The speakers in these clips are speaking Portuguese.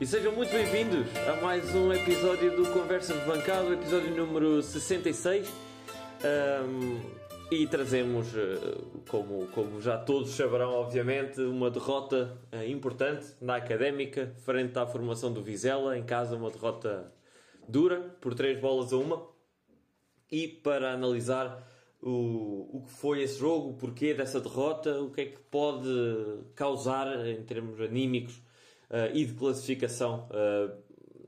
E sejam muito bem-vindos a mais um episódio do Conversa de Bancada, episódio número 66. Um, e trazemos, eh, como, como já todos saberão, obviamente, uma derrota uh, importante na académica, frente à formação do Vizela, em casa, uma derrota dura, por três bolas a uma. E para analisar o, o que foi esse jogo, o porquê dessa derrota, o que é que pode causar em termos anímicos e de classificação uh,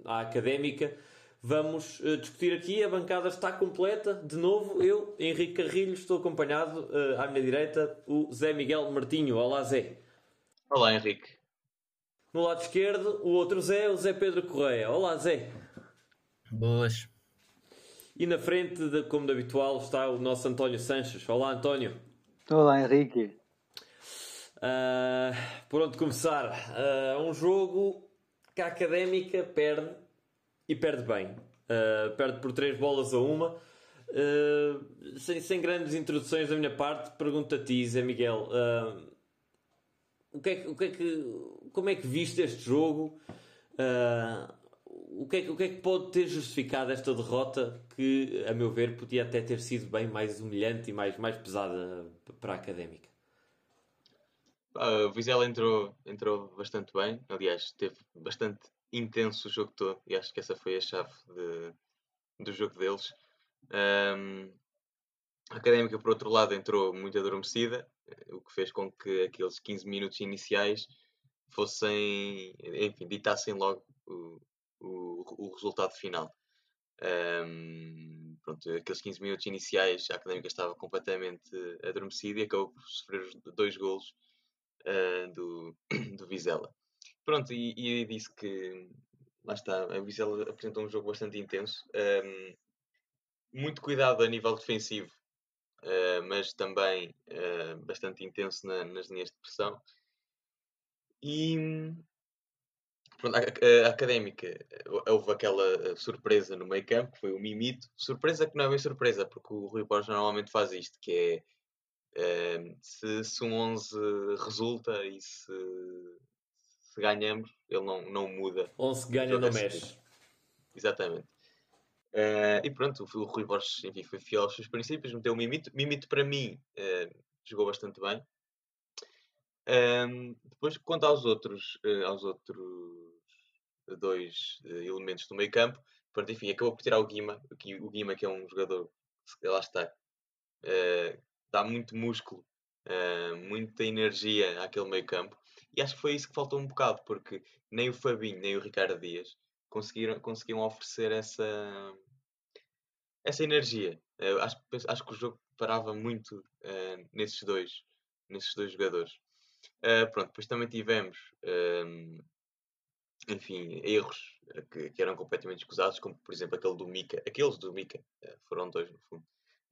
à académica. Vamos uh, discutir aqui, a bancada está completa. De novo, eu, Henrique Carrilho, estou acompanhado à minha direita, o Zé Miguel Martinho. Olá, Zé. Olá, Henrique. No lado esquerdo, o outro Zé, o Zé Pedro Correia. Olá, Zé. Boas. E na frente, de, como de habitual, está o nosso António Sanches. Olá, António. Olá, Henrique. Uh, por onde começar? Uh, um jogo que a Académica perde e perde bem. Uh, perde por 3 bolas a uma. Uh, sem, sem, grandes introduções da minha parte, pergunto a ti, Zé Miguel. o que é, o que é que, como é que viste este jogo? o, que é, o que é que pode ter justificado esta derrota que, a meu ver, podia até ter sido bem mais humilhante e mais, mais pesada para a Académica? Uh, o Vizela entrou, entrou bastante bem, aliás, teve bastante intenso o jogo todo e acho que essa foi a chave de, do jogo deles. Um, a Académica, por outro lado, entrou muito adormecida, o que fez com que aqueles 15 minutos iniciais fossem, enfim, ditassem logo o, o, o resultado final. Um, pronto, aqueles 15 minutos iniciais, a Académica estava completamente adormecida e acabou por sofrer dois golos uh, do, do Vizela. Pronto, e, e disse que lá está, a Vizela apresentou um jogo bastante intenso, um, ehm, muito cuidado a nível defensivo, uh, mas também uh, bastante intenso na, nas linhas de pressão. E pronto, a, a, a, académica houve aquela surpresa no meio campo, foi o Mimito. Surpresa que não é bem surpresa, porque o Rui Borges normalmente faz isto, que é se, se um 11 resulta e se, se ganhamos, ele não, não muda. 11 ganha, não mexe. Exatamente. Uh, e pronto, o, Rui Borges enfim, foi fiel aos seus princípios, meteu o Mimito. Mimito, para mim, uh, jogou bastante bem. Depois, quanto aos outros, uh, aos outros dois elementos do meio campo, pronto, enfim, acabou por tirar o Guima, o Guima que é um jogador, lá está, dá muito músculo, uh, muita energia àquele meio campo. E acho que foi isso que faltou um bocado, porque nem o Fabinho nem o Ricardo Dias conseguiram, conseguiam oferecer essa, essa energia. Uh, acho, acho que o jogo parava muito uh, nesses dois nesses dois jogadores. pronto, depois também tivemos enfim, erros que, que, eram completamente escusados, como por exemplo aquele do Mika, aqueles do Mika, foram dois no fundo,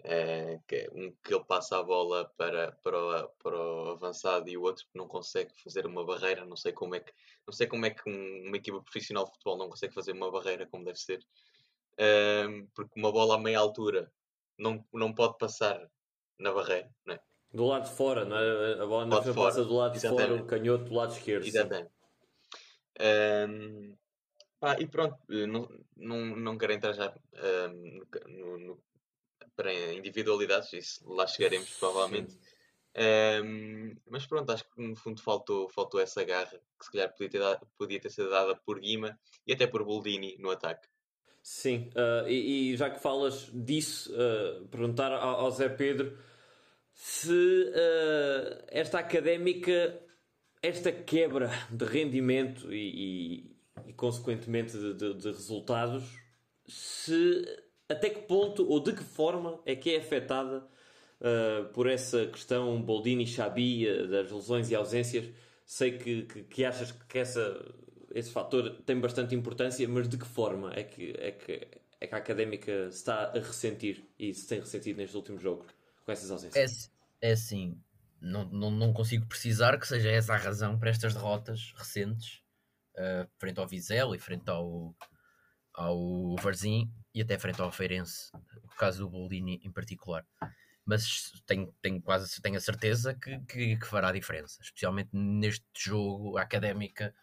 é, que, um que ele passa a bola para, para, o, para o avançado e o outro que não consegue fazer uma barreira. Não sei como é que, não sei como é que um, uma equipa profissional de futebol não consegue fazer uma barreira como deve ser. Um, porque uma bola a meia altura não, não pode passar na barreira, não é? Do lado de fora, não é? A bola não passa do lado de Exatamente. fora, o canhoto do lado esquerdo. Exatamente. Um, ah, e pronto, não, não, não quero entrar já um, no, no, para individualidades, isso lá chegaremos provavelmente. Um, mas pronto, acho que no fundo faltou, faltou essa garra que se calhar podia ter, dado, podia ter sido dada por Guima e até por Boldini no ataque. Sim, uh, e, e, já que falas disso, uh, perguntar ao, ao, Zé Pedro se uh, esta académica, esta quebra de rendimento e, e, e consequentemente de, de, de resultados, se até que ponto ou de que forma é que é afetada uh, por essa questão Boldini Xabi, uh, das lesões e ausências? Sei que, que, que achas que essa, esse fator tem bastante importância, mas de que forma é que, é que, é que a académica está a ressentir e se tem ressentido nestes últimos jogos com essas ausências? É, é assim, não, não, não consigo precisar que seja essa a razão para estas derrotas recentes, uh, frente ao Vizela e frente ao, ao Varzim, e até frente ao Feirense, o caso do Bolini em particular. Mas tenho, tenho quase tenho a certeza que, que, que fará diferença, especialmente neste jogo académica.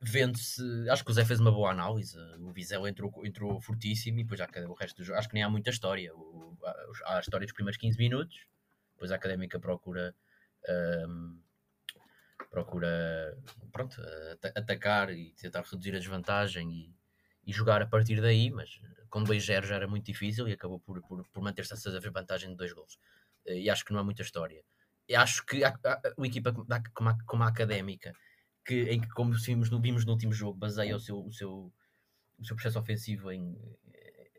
vendo-se. Acho que o Zé fez uma boa análise. O Vizela entrou, entrou fortíssimo e depois já o resto do jogo. Acho que nem há muita história. O, há a história dos primeiros 15 minutos, depois a académica procura. Um, procura pronto, atacar e tentar reduzir a desvantagem e, e jogar a partir daí, mas com 2-0 já era muito difícil e acabou por, por, por manter-se a vantagem de dois gols. E acho que não há muita história. E acho que a, a, a equipa como a, como a académica que, em que, como vimos no, vimos no último jogo, baseia o seu, o seu, o seu processo ofensivo em eh,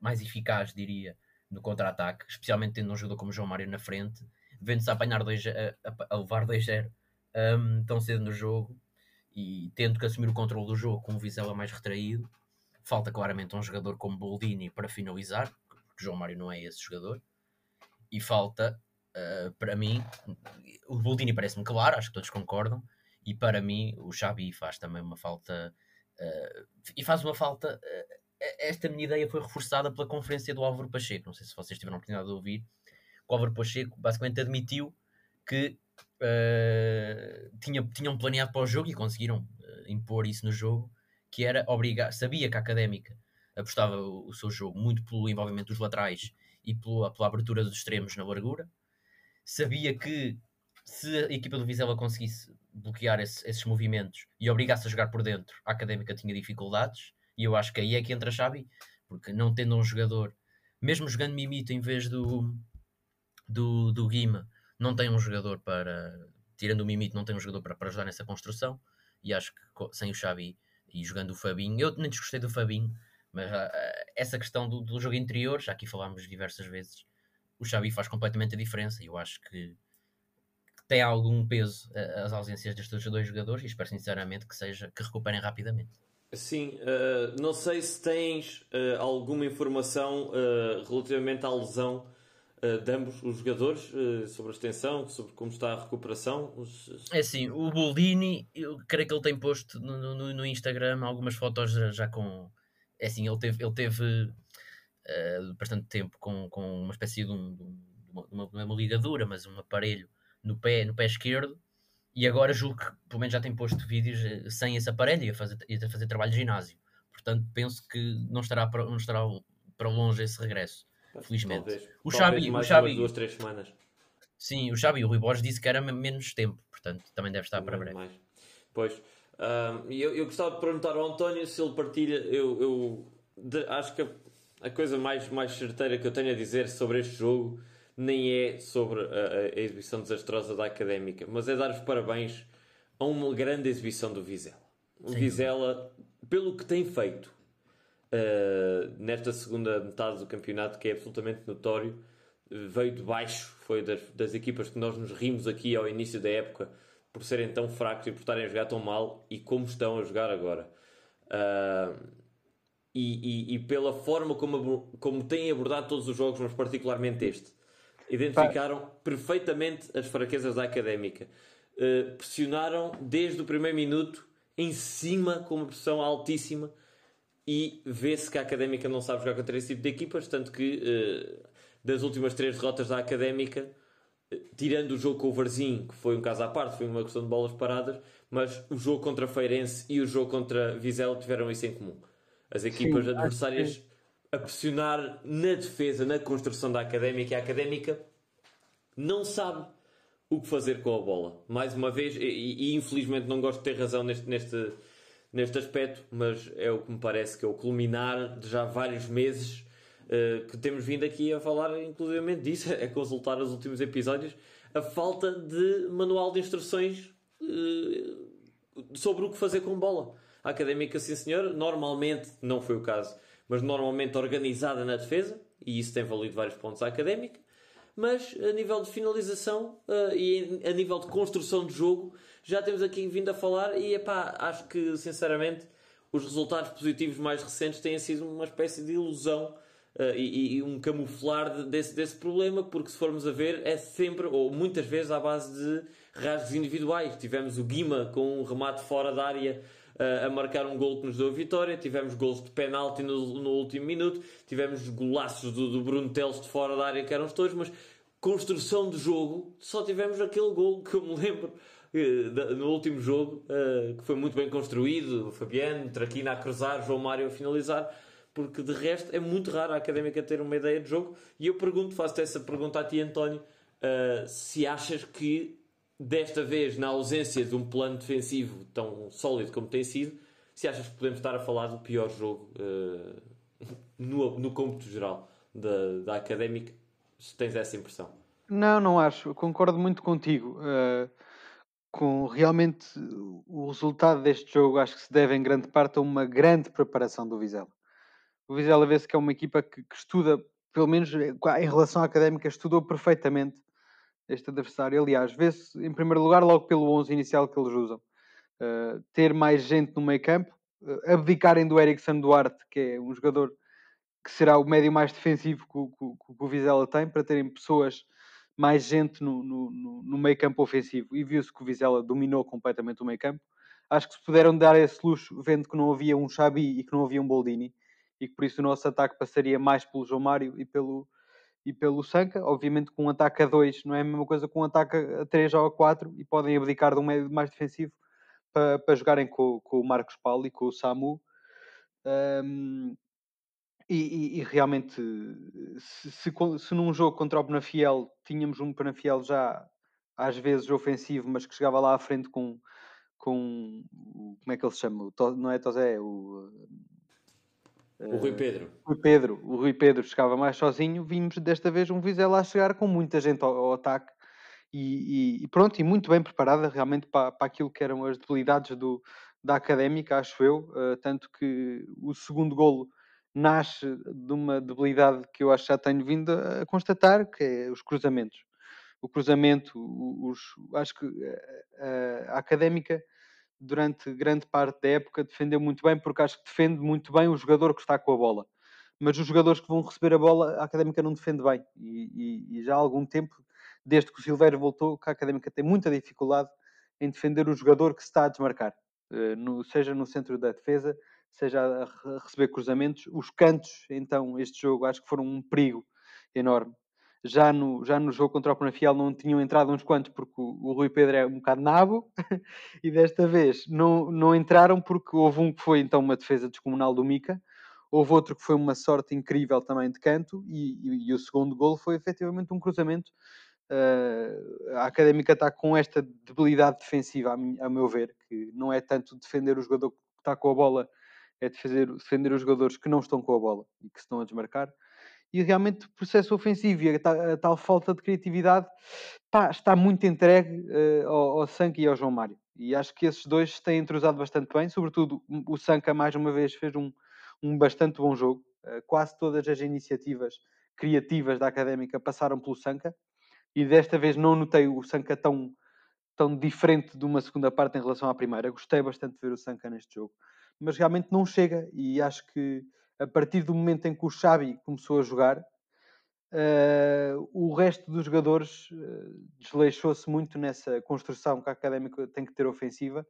mais eficaz, diria, no contra-ataque, especialmente tendo um jogador como João Mário na frente, vendo-se a apanhar dois, a, a, levar 2-0 um, tão cedo no jogo e tendo que assumir o controle do jogo com o Vizela mais retraído. Falta claramente um jogador como Boldini para finalizar, porque João Mário não é esse jogador. E falta, uh, para mim, o Boldini parece-me claro, acho que todos concordam, e para mim o Xabi faz também uma falta uh, e faz uma falta uh, esta minha ideia foi reforçada pela conferência do Álvaro Pacheco não sei se vocês tiveram a oportunidade de ouvir o Álvaro Pacheco basicamente admitiu que uh, tinha, tinham planeado para o jogo e conseguiram impor isso no jogo que era obrigar, sabia que a Académica apostava o, o seu jogo muito pelo envolvimento dos laterais e pela, pela abertura dos extremos na largura. Sabia que se a equipa do Vizela conseguisse bloquear esse, esses movimentos e obrigasse a jogar por dentro, a Académica tinha dificuldades e eu acho que aí é que entra a Xabi, porque não tendo um jogador, mesmo jogando Mimito em vez do, do, do Guima, não tem um jogador para, tirando o Mimito, não tem um jogador para, para ajudar nessa construção e acho que sem o Xabi e jogando o Fabinho, eu nem desgostei do Fabinho, mas uh, essa questão do, do jogo interior, já aqui falámos diversas vezes, o Xabi faz completamente a diferença e eu acho que tem algum peso as ausências destes dois jogadores e espero sinceramente que seja que recuperem rapidamente. Sim, uh, não sei se tens uh, alguma informação uh, relativamente à lesão de ambos os jogadores, sobre a extensão, sobre como está a recuperação. É assim, o Boldini, eu creio que ele tem posto no, no, no Instagram algumas fotos já, com. É assim, ele teve, ele teve bastante tempo com, com uma espécie de, um, de uma, uma, uma ligadura, mas um aparelho no pé, no pé esquerdo e agora julgo que pelo menos já tem posto vídeos eh, sem esse aparelho e a fazer, a fazer trabalho de ginásio. Portanto, penso que não estará para, não estará para longe esse regresso. Felizmente. Talvez, o Xabi, o Xabi, duas, três semanas. Sim, o Xabi, o Rui Borges disse que era menos tempo, portanto, também deve estar para breve. Mais. Pois, um, eu, eu gostava de perguntar ao António se ele partilha. Eu, eu de, acho que a, a, coisa mais, mais certeira que eu tenho a dizer sobre este jogo nem é sobre a, a exibição desastrosa da Académica, mas é dar os parabéns a uma grande exibição do Vizela. O Sim. Vizela, pelo que tem feito uh, nesta segunda metade do campeonato, que é absolutamente notório, veio de baixo, foi das, das equipas que nós nos rimos aqui ao início da época por serem tão fracos e por estarem a jogar tão mal e como estão a jogar agora. Uh, e, e, e, pela forma como, como têm abordado todos os jogos, mas particularmente este identificaram perfeitamente as fraquezas da académica. Uh, pressionaram desde o primeiro minuto em cima com uma pressão altíssima e vê-se que a académica não sabe jogar contra esse tipo de equipas, tanto que uh, das últimas três derrotas da académica, uh, tirando o jogo com o Varzim, que foi um caso à parte, foi uma questão de bolas paradas, mas o jogo contra Feirense e o jogo contra Vizela tiveram isso em comum. As equipas Sim, adversárias a pressionar na defesa, na construção da académica. E a académica não sabe o que fazer com a bola. Mais uma vez, e, e, infelizmente não gosto de ter razão neste, neste, neste aspecto, mas é o que me parece que é o culminar de já vários meses uh, que temos vindo aqui a falar, inclusivamente disso, é consultar os últimos episódios, a falta de manual de instruções uh, sobre o que fazer com bola. A académica, sim senhor, normalmente não foi o caso mas normalmente organizada na defesa, e isso tem valido vários pontos à académica. Mas a nível de finalização uh, e a nível de construção de jogo, já temos aqui vindo a falar. E epá, acho que sinceramente os resultados positivos mais recentes têm sido uma espécie de ilusão uh, e, e, um camuflar de, desse, desse problema, porque se formos a ver, é sempre, ou muitas vezes, à base de rasgos individuais. Tivemos o Guima com um remate fora da área a marcar um gol que nos deu a vitória. Tivemos gols de penalti no, no último minuto. Tivemos golaços do, do Bruno Teles de fora da área que eram todos, mas construção de jogo só tivemos aquele gol que eu me lembro uh, no último jogo, uh, que foi muito bem construído, Fabiano, Traquina a cruzar, João Mário a finalizar, porque de resto é muito raro a Académica ter uma ideia de jogo. E eu pergunto, faço-te essa pergunta a ti, António, uh, se achas que desta vez, na ausência de um plano defensivo tão sólido como tem sido, se achas que podemos estar a falar do pior jogo no, no cômputo geral da, da Académica, se tens essa impressão. Não, não acho. Concordo muito contigo. Uh, com realmente o resultado deste jogo, acho que se deve em grande parte a uma grande preparação do Vizela. O Vizela vê-se que é uma equipa que, que, estuda, pelo menos eh, em relação à académica, estudou perfeitamente este adversário. Aliás, vê-se em primeiro lugar logo pelo 11 inicial que eles usam. Uh, ter mais gente no meio campo, uh, abdicarem do Erickson Duarte, que é um jogador que será o médio mais defensivo que, que, que o Vizela tem, para terem pessoas, mais gente no, no, no meio campo ofensivo. E viu-se que o Vizela dominou completamente o meio campo. Acho que se puderam dar esse luxo, vendo que não havia um Xabi e que não havia um Boldini, e que por isso o nosso ataque passaria mais pelo João Mário e pelo, e pelo Sanca. Obviamente com um ataque a 2 não é a mesma coisa com um ataque a 3 ou a 4 e podem abdicar de um médio mais defensivo para, para jogarem com, com o Marcos Paulo e com o Samu. Um, e, e, e, realmente, se, se, se, num jogo contra o Penafiel tínhamos um Penafiel já às vezes ofensivo, mas que chegava lá à frente com, com como é que ele se chama? Não é Tosé, o, o Rui Pedro. O Rui Pedro. O Rui Pedro chegava mais sozinho. Vimos desta vez um Vizela a chegar com muita gente ao, ao ataque e, e, pronto, e muito bem preparada realmente para, para aquilo que eram as debilidades do, da académica, acho eu. Uh, tanto que o segundo golo nasce de uma debilidade que eu acho que já tenho vindo a constatar, que é os cruzamentos. O cruzamento, os, acho que a, a, académica, durante grande parte da época, defendeu muito bem, porque acho que defende muito bem o jogador que está com a bola. Mas os jogadores que vão receber a bola, a académica não defende bem. E, e, e já há algum tempo, desde que o Silveira voltou, que a académica tem muita dificuldade em defender o jogador que se está a desmarcar, eh, no, seja no centro da defesa, seja a receber cruzamentos. Os cantos, então, este jogo acho que foram um perigo enorme. Já no, já no jogo contra o Penafiel não tinham entrado uns quantos porque o, o Rui Pedro é um bocado nabo e desta vez não, não entraram porque houve um que foi então uma defesa descomunal do Mica, houve outro que foi uma sorte incrível também de canto e, e, e o segundo gol foi efetivamente um cruzamento. Uh, a Académica está com esta debilidade defensiva, a, a meu ver, que não é tanto defender o jogador que está com a bola é defender, defender os jogadores que não estão com a bola e que se estão a desmarcar. E realmente o processo ofensivo e a tal, a tal falta de criatividade pá, está muito entregue uh, ao, ao Sanca e ao João Mário. E acho que esses dois têm entrosado bastante bem, sobretudo o Sanca, mais uma vez, fez um, um bastante bom jogo. Uh, quase todas as iniciativas criativas da Académica passaram pelo Sanca e desta vez não notei o Sanca tão, tão diferente de uma segunda parte em relação à primeira. Gostei bastante de ver o Sanca neste jogo mas realmente não chega. E acho que a partir do momento em que o Xavi começou a jogar, uh, o resto dos jogadores uh, desleixou-se muito nessa construção que a Académica tem que ter ofensiva.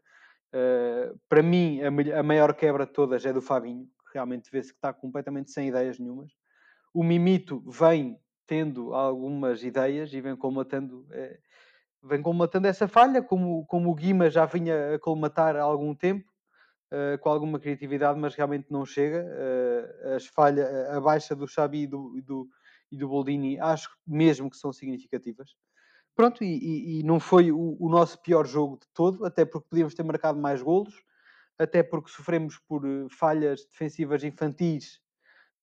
Uh, para mim, a, a, maior quebra de todas é do Fabinho, que realmente vê-se que está completamente sem ideias nenhumas. O Mimito vem tendo algumas ideias e vem colmatando, vem colmatando essa falha, como, como o Guima já vinha a colmatar há algum tempo uh, com alguma criatividade, mas realmente não chega. Uh, as falhas, a baixa do Xabi e do, e do, e do Boldini, acho mesmo que são significativas. Pronto, e, e, e não foi o, o, nosso pior jogo de todo, até porque podíamos ter marcado mais golos, até porque sofremos por eh, falhas defensivas infantis,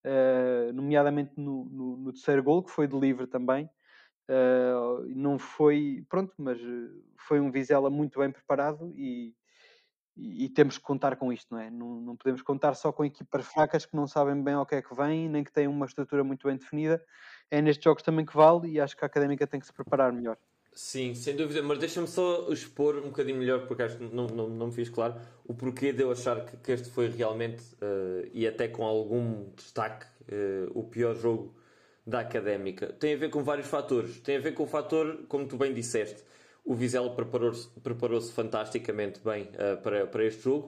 uh, nomeadamente no, no, no, terceiro gol, que foi de livre também. Uh, não foi, pronto, mas foi um Vizela muito bem preparado e, e, temos que contar com isto, não é? Não, não, podemos contar só com equipas fracas que não sabem bem ao que é que vêm, nem que têm uma estrutura muito bem definida. É nestes jogos também que vale e acho que a académica tem que se preparar melhor. Sim, sem dúvida, mas deixa-me só expor um bocadinho melhor, porque acho que não, não, não me fiz claro, o porquê de eu achar que, que este foi realmente, uh, e até com algum destaque, uh, o pior jogo da académica. Tem a ver com vários fatores. Tem a ver com o fator, como tu bem disseste, o Vizela preparou-se preparou fantasticamente bem uh, para, para este jogo.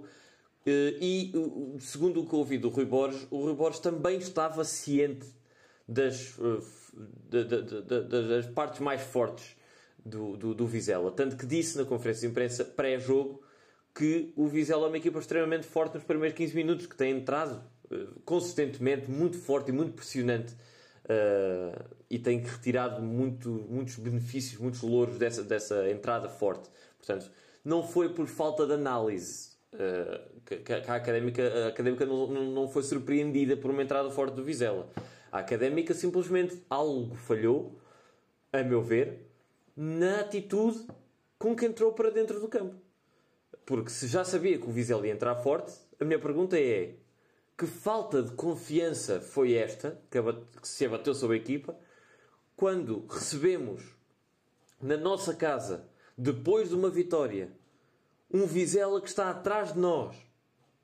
Uh, e uh, segundo o que ouvi do Rui Borges, o Rui Borges também estava ciente das, de, de, de, das partes mais fortes do, do, do Vizela. Tanto que disse na conferência de imprensa pré-jogo que o Vizela é uma equipa extremamente forte nos primeiros 15 minutos, que tem entrado consistentemente, muito forte e muito pressionante. Uh, e tem retirado muito, muitos benefícios, muitos louros dessa, dessa entrada forte. Portanto, não foi por falta de análise uh, que, que, a académica, a académica não, não foi surpreendida por uma entrada forte do Vizela. A académica simplesmente algo falhou, a meu ver, na atitude com que entrou para dentro do campo. Porque se já sabia que o Vizela ia entrar forte, a minha pergunta é: que falta de confiança foi esta que, se abateu sobre a equipa quando recebemos na nossa casa, depois de uma vitória, um Vizela que está atrás de nós?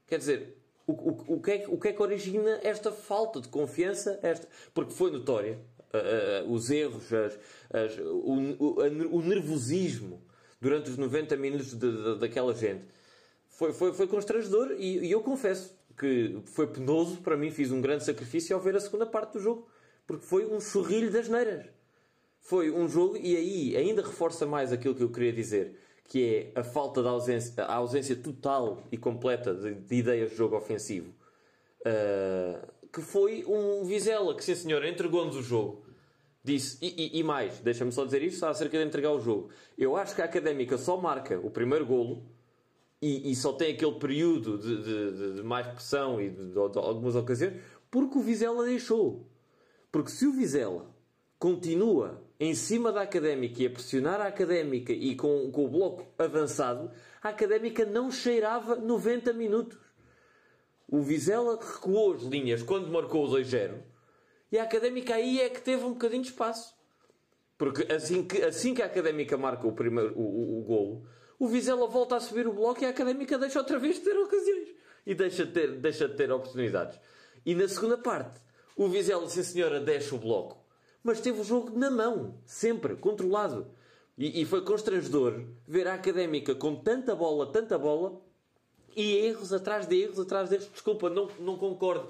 Quer dizer, o, o, o, que é, o que é que origina esta falta de confiança? Esta, porque foi notória. Uh, uh, os erros, as, as, o, o, nervosismo durante os 90 minutos de, de, daquela gente foi, foi, foi constrangedor e, e, eu confesso que foi penoso para mim. Fiz um grande sacrifício ao ver a segunda parte do jogo porque foi um sorrilho das neiras. Foi um jogo, e aí ainda reforça mais aquilo que eu queria dizer que é a falta de ausência, a ausência total e completa de, de ideias de jogo ofensivo. Uh, que foi um Vizela que, sim senhor, entregou-nos o jogo. Disse, e, e, e mais, deixa-me só dizer isto acerca de entregar o jogo. Eu acho que a Académica só marca o primeiro golo e, e só tem aquele período de, de, de mais pressão e de, de, algumas ocasiões porque o Vizela deixou. Porque se o Vizela continua em cima da académica e a pressionar a académica e com, com o bloco avançado, a académica não cheirava 90 minutos. O Vizela recuou as linhas quando marcou o 2-0 e a académica aí é que teve um bocadinho de espaço. Porque assim que, assim que a académica marca o, primeiro, o, o, o golo, o Vizela volta a subir o bloco e a académica deixa outra vez de ter ocasiões e deixa de ter, deixa de ter oportunidades. E na segunda parte, o Vizela, sim senhora, deixa o bloco mas teve o jogo na mão, sempre, controlado. E, e foi constrangedor ver a académica com tanta bola, tanta bola, e erros atrás de erros, atrás de erros. Desculpa, não, não concordo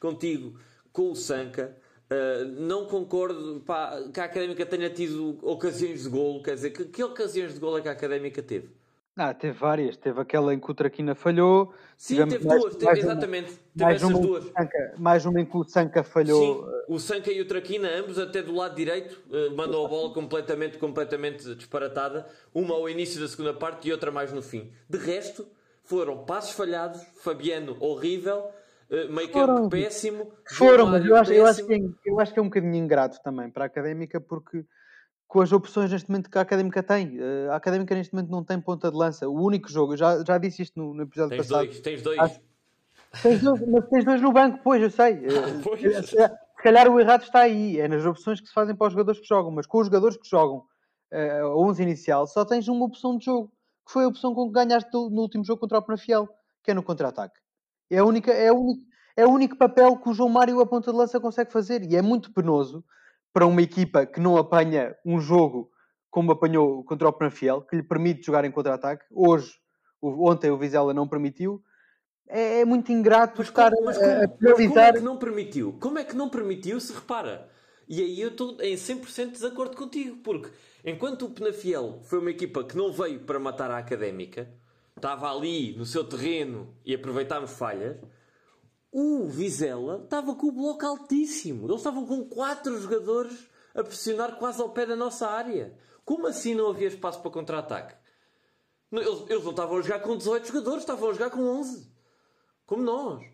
contigo com o Sanca. Uh, não concordo pá, que a Académica tenha tido ocasiões de golo. Quer dizer, que, que ocasiões de golo é que a Académica teve? Ah, teve várias. Teve aquela em que o Traquina falhou. Sim, teve mais, duas, teve, mais exatamente. Uma, teve mais essas uma duas. Sanca, mais uma em que o Sanca falhou. Sim, o Sanca e o Traquina, ambos até do lado direito, uh, mandam a bola completamente, completamente disparatada. Uma ao início da segunda parte e outra mais no fim. De resto, foram passos falhados, Fabiano horrível, uh, meio campo péssimo. Foram, mas eu acho, eu, acho que é, eu acho que é um bocadinho ingrato também para a Académica, porque com as opções neste momento que a Académica tem. Eh, a Académica neste momento não tem ponta de lança. O único jogo, já, já disse isto no, no episódio tens passado. Dois, tens dois. Acho, tens dois. Mas tens dois no banco, pois, eu sei. Ah, pois. Se, calhar o errado está aí. É nas opções que se fazem para os jogadores que jogam. Mas com os jogadores que jogam uh, a 11 inicial, só tens uma opção de jogo. Que foi a opção com que ganhaste no último jogo contra o Penafiel, que é no contra-ataque. É, única, é, única, é o único papel que o João Mário, a ponta de lança, consegue fazer. E é muito penoso para uma equipa que não apanha um jogo como apanhou contra o Penafiel, que lhe permite jogar em contra-ataque. Hoje, ontem o Vizela não permitiu. É, é muito ingrato mas estar como, mas como, a penalizar... como é que não permitiu? Como é que não permitiu se repara? E aí eu estou em 100% de desacordo contigo, porque enquanto o Penafiel foi uma equipa que não veio para matar a Académica, estava ali no seu terreno e aproveitámos falhas, o Vizela estava com o bloco altíssimo. Eles estavam com quatro jogadores a pressionar quase ao pé da nossa área. Como assim não havia espaço para contra-ataque? Eles, eles não estavam a jogar com 18 jogadores, estavam a jogar com 11. Como nós.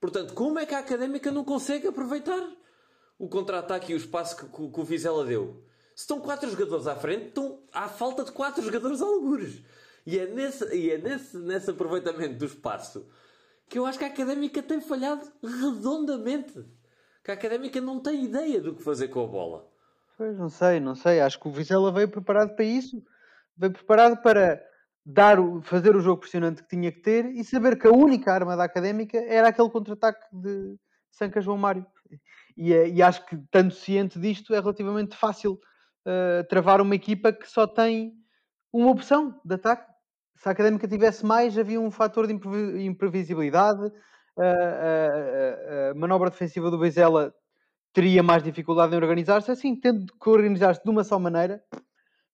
Portanto, como é que a Académica não consegue aproveitar o contra-ataque e o espaço que, que, que, o Vizela deu? Se estão 4 jogadores à frente, estão à falta de 4 jogadores algures. E é, nesse, e é nesse, nesse aproveitamento do espaço que eu acho que a Académica tem falhado redondamente. Que a Académica não tem ideia do que fazer com a bola. Pois, não sei, não sei. Acho que o Vizela veio preparado para isso. Veio preparado para dar o, fazer o jogo pressionante que tinha que ter e saber que a única arma da Académica era aquele contra-ataque de Sanca João Mário. E, é, e, acho que, estando ciente disto, é relativamente fácil uh, travar uma equipa que só tem uma opção de ataque. Se a Académica tivesse mais, havia um fator de imprevisibilidade. Uh, uh, a manobra defensiva do Vizela teria mais dificuldade em organizar-se, assim, tendo que organizar-se de uma só maneira,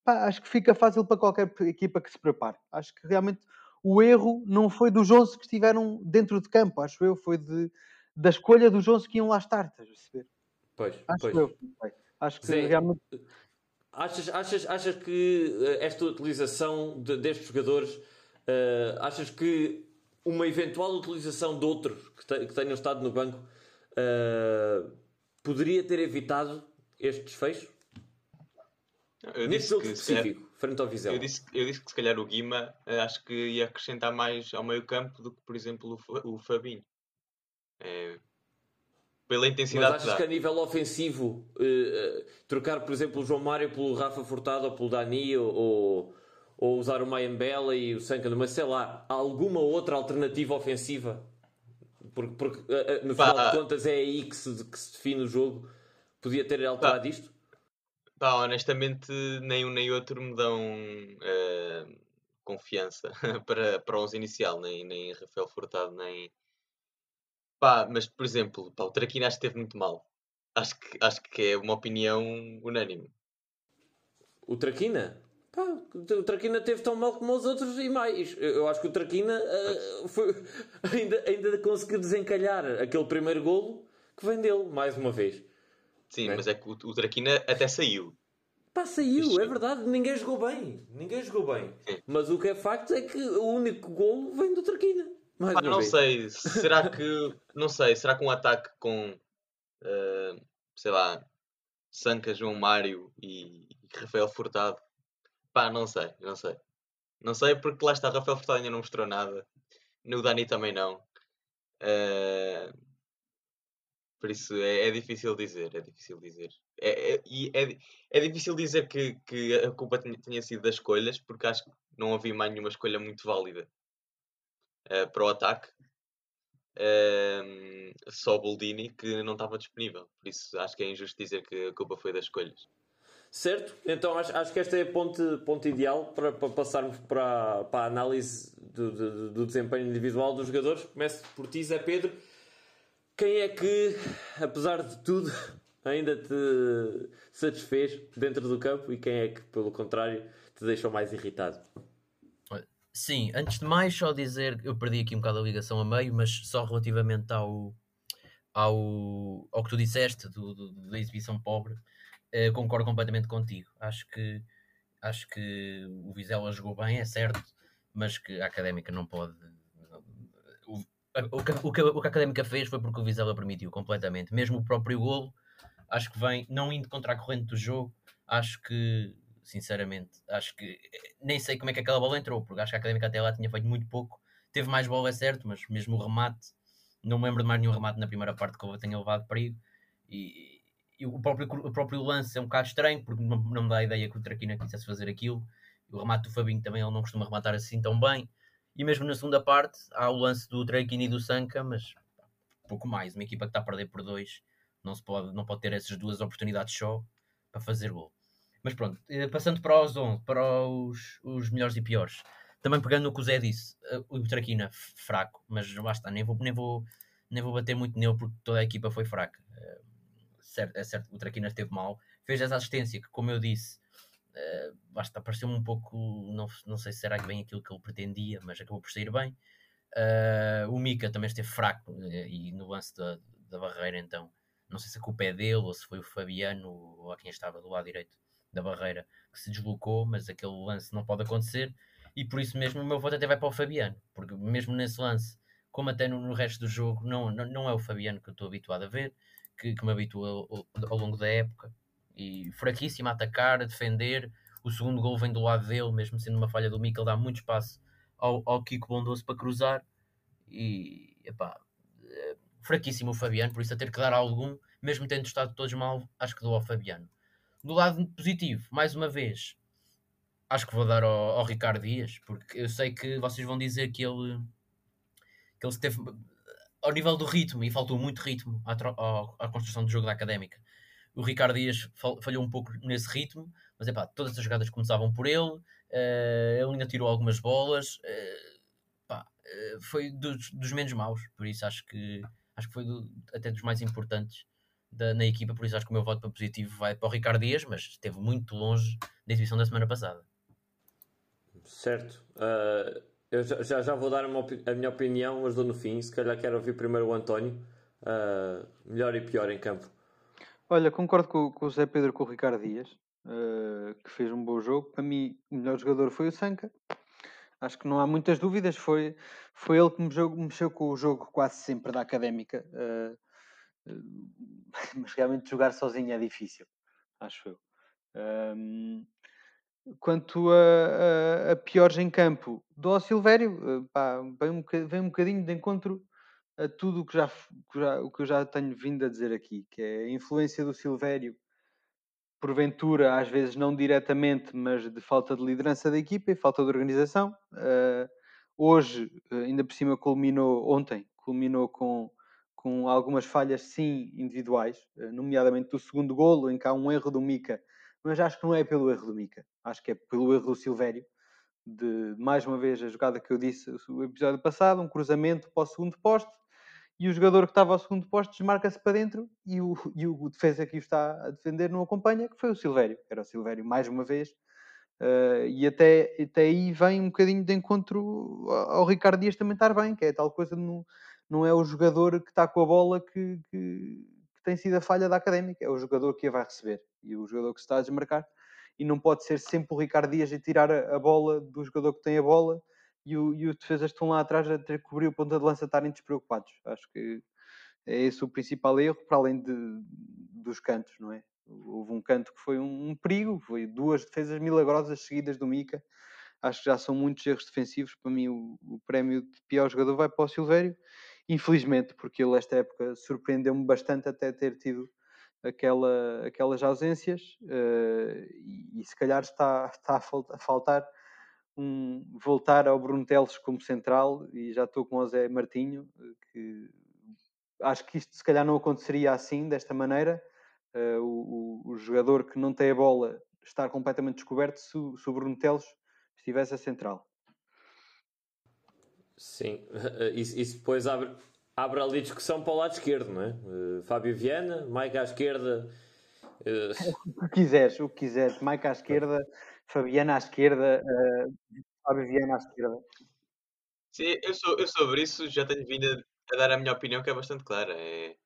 pá, acho que fica fácil para qualquer equipa que se prepare. Acho que realmente o erro não foi dos 11 que estiveram dentro de campo, acho eu, foi de, da escolha dos 11 que iam lá estar, estás a perceber? Pois, Acho pois. eu. Acho que Zé, realmente. Achas, achas, achas que eh, esta utilização de- destes jogadores, eh, achas que uma eventual utilização de outros que, te- que tenham estado no banco eh, poderia ter evitado este desfecho? Eu Neste jogo se calhar- específico, frente ao Vizela. Eu disse, eu disse que se calhar o Guima acho que ia acrescentar mais ao meio campo do que, por exemplo, o, o Fabinho. Eh, pela Mas intensidade que achas dá. que a nível ofensivo, eh, eh, trocar, por exemplo, o João Mário pelo Rafa Furtado ou pelo Dani ou, ou, usar o Mayambela e o Sankano, mas sei lá, alguma outra alternativa ofensiva? Porque, porque, eh, eh, no Pá, final de contas é aí que se, que se define o jogo. Podia ter alterado isto? Pá, honestamente, nem um nem outro me dão eh, confiança para, para o 11 inicial, nem, nem Rafael Furtado, nem. Pá, mas por exemplo, pá, o Traquina acho que esteve muito mal. Acho que, acho que é uma opinião unânime. O Traquina? Pá, o Traquina teve tão mal como os outros e mais. Eu acho que o Traquina eh, foi- ainda, ainda conseguiu desencalhar aquele primeiro golo que vem dele, mais uma vez. Sim, É. mas é que o, o Traquina até saiu. Pá, saiu, é verdade, ninguém jogou bem. Ninguém jogou bem. Mas o que é facto é que o único golo vem do Traquina. Mais uma não vez. sei, será que. Não sei, será que um ataque com. eh, sei lá. Sanca, João Mário e, e Rafael Furtado. Pá, não sei, não sei. Não sei porque lá está, Rafael Furtado ainda não mostrou nada. No Dani também não. Eh, por isso é, é difícil dizer, é difícil dizer. É, é, é, é difícil dizer que, que a culpa tenha sido das escolhas, porque acho que não havia mais nenhuma escolha muito válida eh, para o ataque. Ehm, só o Boldini que não estava disponível. Por isso acho que é injusto dizer que a culpa foi das escolhas. Certo? Então acho, acho que esta é ponte, ponte ideal para, para passarmos para, para a análise do, do, do desempenho individual dos jogadores. Começo por ti, Zé Pedro. Quem é que, apesar de tudo, ainda te satisfez dentro do campo e quem é que, pelo contrário, te deixou mais irritado? Sim, antes de mais, só dizer eu perdi aqui um bocado a ligação a meio, mas só relativamente ao, ao, ao que tu disseste do, do- da exibição pobre, eh, concordo completamente contigo. Acho que, acho que o Vizela jogou bem, é certo, mas que a académica não pode. O, o, que, o, que, o que a académica fez foi porque o Vizela permitiu completamente, mesmo o próprio golo. Acho que vem, não indo contra a corrente do jogo, acho que sinceramente, acho que nem sei como é que aquela bola entrou, porque acho que a Académica até lá tinha feito muito pouco. Teve mais bola, é certo, mas mesmo o remate, não me lembro de mais nenhum remate na primeira parte que eu tenha levado perigo. E, e o, próprio, o próprio lance é um bocado estranho, porque não, não me dá a ideia que o Traquina quisesse fazer aquilo. O remate do Fabinho também, ele não costuma rematar assim tão bem. E mesmo na segunda parte, há o lance do Traquina e do Sanca, mas pouco mais. Uma equipa que está a perder por dois, não, se pode, não pode ter essas duas oportunidades só para fazer gol. Mas pronto, eh, passando para os 11, para os, os melhores e piores. Também pegando no que o Zé disse, eh, o Traquina fraco, mas está, nem vou, nem, vou, nem vou bater muito nele porque toda a equipa foi fraca. Eh, certo, é certo, o Traquina esteve mal, fez essa assistência que, como eu disse, basta, pareceu-me um pouco, não, não sei se era bem aquilo que ele pretendia, mas acabou por sair bem. O Mika também esteve fraco e no lance da, da barreira, então não sei se a culpa é dele ou se foi o Fabiano ou a quem estava do lado direito da barreira que se deslocou, mas aquele lance não pode acontecer. E por isso mesmo o meu voto até vai para o Fabiano, porque mesmo nesse lance, como até no, no resto do jogo, não, não, não é o Fabiano que eu estou habituado a ver, que, que me habitua ao, ao longo da época, e fraquíssimo a atacar, a defender, o segundo gol vem do lado dele, mesmo sendo uma falha do Mikel, dá muito espaço ao, ao Kiko Bondoso para cruzar, e epá, eh, fraquíssimo o Fabiano, por isso a ter que dar algum, mesmo tendo estado todos mal, acho que dou ao Fabiano. Do lado positivo, mais uma vez, acho que vou dar ao, ao Ricardo Dias, porque eu sei que vocês vão dizer que ele que ele esteve ao nível do ritmo e faltou muito ritmo à, à construção do jogo da académica. O Ricardo Dias fal- falhou um pouco nesse ritmo, mas é pá, todas as jogadas começavam por ele, eh, ele ainda tirou algumas bolas, eh, pá, eh, foi dos, dos menos maus, por isso acho que acho que foi do- até dos mais importantes da- na equipa, por isso acho que o meu voto para positivo vai para o Ricardo Dias, mas esteve muito longe da exibição da semana passada. Certo. Uh, eu já, já, já vou dar uma, a minha opinião, mas dou no fim. Se calhar quero ouvir primeiro o António. Uh, melhor e pior em campo. Olha, concordo com, com o Zé Pedro com o Ricardo Dias, uh, que fez um bom jogo. Para mim, o melhor jogador foi o Sanca. Acho que não há muitas dúvidas. Foi, foi ele que me mexeu, mexeu com o jogo quase sempre da académica. Uh, mas realmente jogar sozinho é difícil, acho eu. Um, quanto a, a, a, piores em campo, do Silvério, pá, vem, um, vem um bocadinho de encontro a tudo o que, já, que já, o que eu já tenho vindo a dizer aqui, que é a influência do Silvério, porventura, às vezes não diretamente, mas de falta de liderança da equipa e falta de organização. Uh, hoje, ainda por cima, culminou, ontem, culminou com, com algumas falhas, sim, individuais, nomeadamente do segundo golo, em que há um erro do Mica, mas acho que não é pelo erro do Mica, acho que é pelo erro do Silvério de mais uma vez a jogada que eu disse no episódio passado, um cruzamento para o segundo poste, e o jogador que estava ao segundo posto desmarca-se para dentro e o, e o defesa que o está a defender não acompanha, que foi o Silvério. Era o Silvério mais uma vez. Uh, e até, até aí vem um bocadinho de encontro ao Ricardo Dias também estar bem, que é tal coisa, não, não é o jogador que está com a bola que, que, que tem sido a falha da académica, é o jogador que a vai receber e o jogador que se está a desmarcar. E não pode ser sempre o Ricardo Dias a tirar a, a bola do jogador que tem a bola e, o, e os defesas estão lá atrás a ter que cobrir o ponta de lança estarem despreocupados. Acho que é esse o principal erro, para além de, dos cantos, não é? Houve um canto que foi um, um perigo, foi duas defesas milagrosas seguidas do Mica. Acho que já são muitos erros defensivos. Para mim, o, o prémio de pior jogador vai para o Silvério, infelizmente, porque ele, esta época, surpreendeu-me bastante até ter tido aquela, aquelas ausências uh, e, e, se calhar está, está a faltar um, voltar ao Bruno Teles como central e já estou com o Zé Martinho, que acho que isto se calhar não aconteceria assim, desta maneira. Uh, o, o, o, jogador que não tem a bola estar completamente descoberto se, se o Bruno Teles estivesse a central. Sim, isso, isso depois abre, abre ali discussão para o lado esquerdo, não é? Uh, Fábio Viana, Mike à esquerda. Uh... O que quiseres, o que quiseres. Mike à esquerda, Fabiana à esquerda, uh, Fábio Viana à esquerda. Sim, eu, sou, eu sobre isso já tenho vindo a, a, dar a minha opinião que é bastante clara. É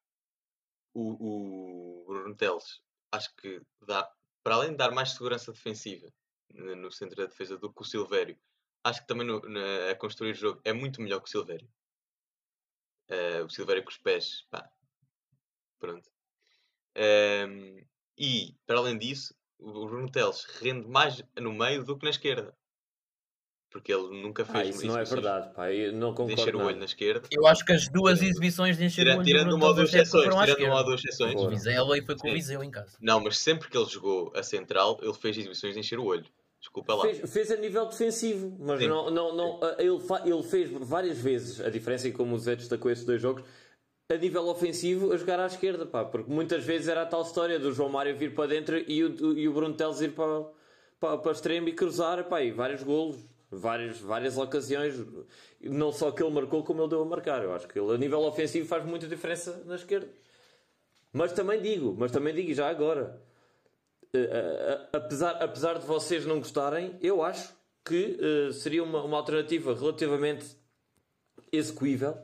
o, o Bruno Teles, acho que dá, para além de dar mais segurança defensiva no centro da defesa do que o Silvério, acho que também no, na, a construir o jogo é muito melhor que o Silvério. Uh, o Silvério com os pés, pá, pronto. Um, e, para além disso, o Bruno Teles rende mais no meio do que na esquerda. Porque ele nunca fez ah, isso. não é verdade, pá. Eu não concordo. De encher o olho na esquerda. Eu acho que as duas exibições de encher Tira, o olho tirando uma ou duas exceções, tirando uma ou duas exceções. O Vizela e foi com o Viseu em casa. Não, mas sempre que ele jogou a central, ele fez exibições de encher o olho. Desculpa lá. Fez, fez a nível defensivo, mas não, não, não, ele, ele fez várias vezes a diferença, e como o Zé destacou esses dois jogos, a nível ofensivo a jogar à esquerda, pá, porque muitas vezes era a tal história do João Mário vir para dentro e o, e o Bruno Teles ir para, para, para extremo e cruzar, pá, e vários golos, várias, várias ocasiões, não só que ele marcou, como ele deu a marcar. Eu acho que ele a nível ofensivo faz muita diferença na esquerda. Mas também digo, mas também digo já agora, apesar, apesar de vocês não gostarem, eu acho que seria uma, uma alternativa relativamente execuível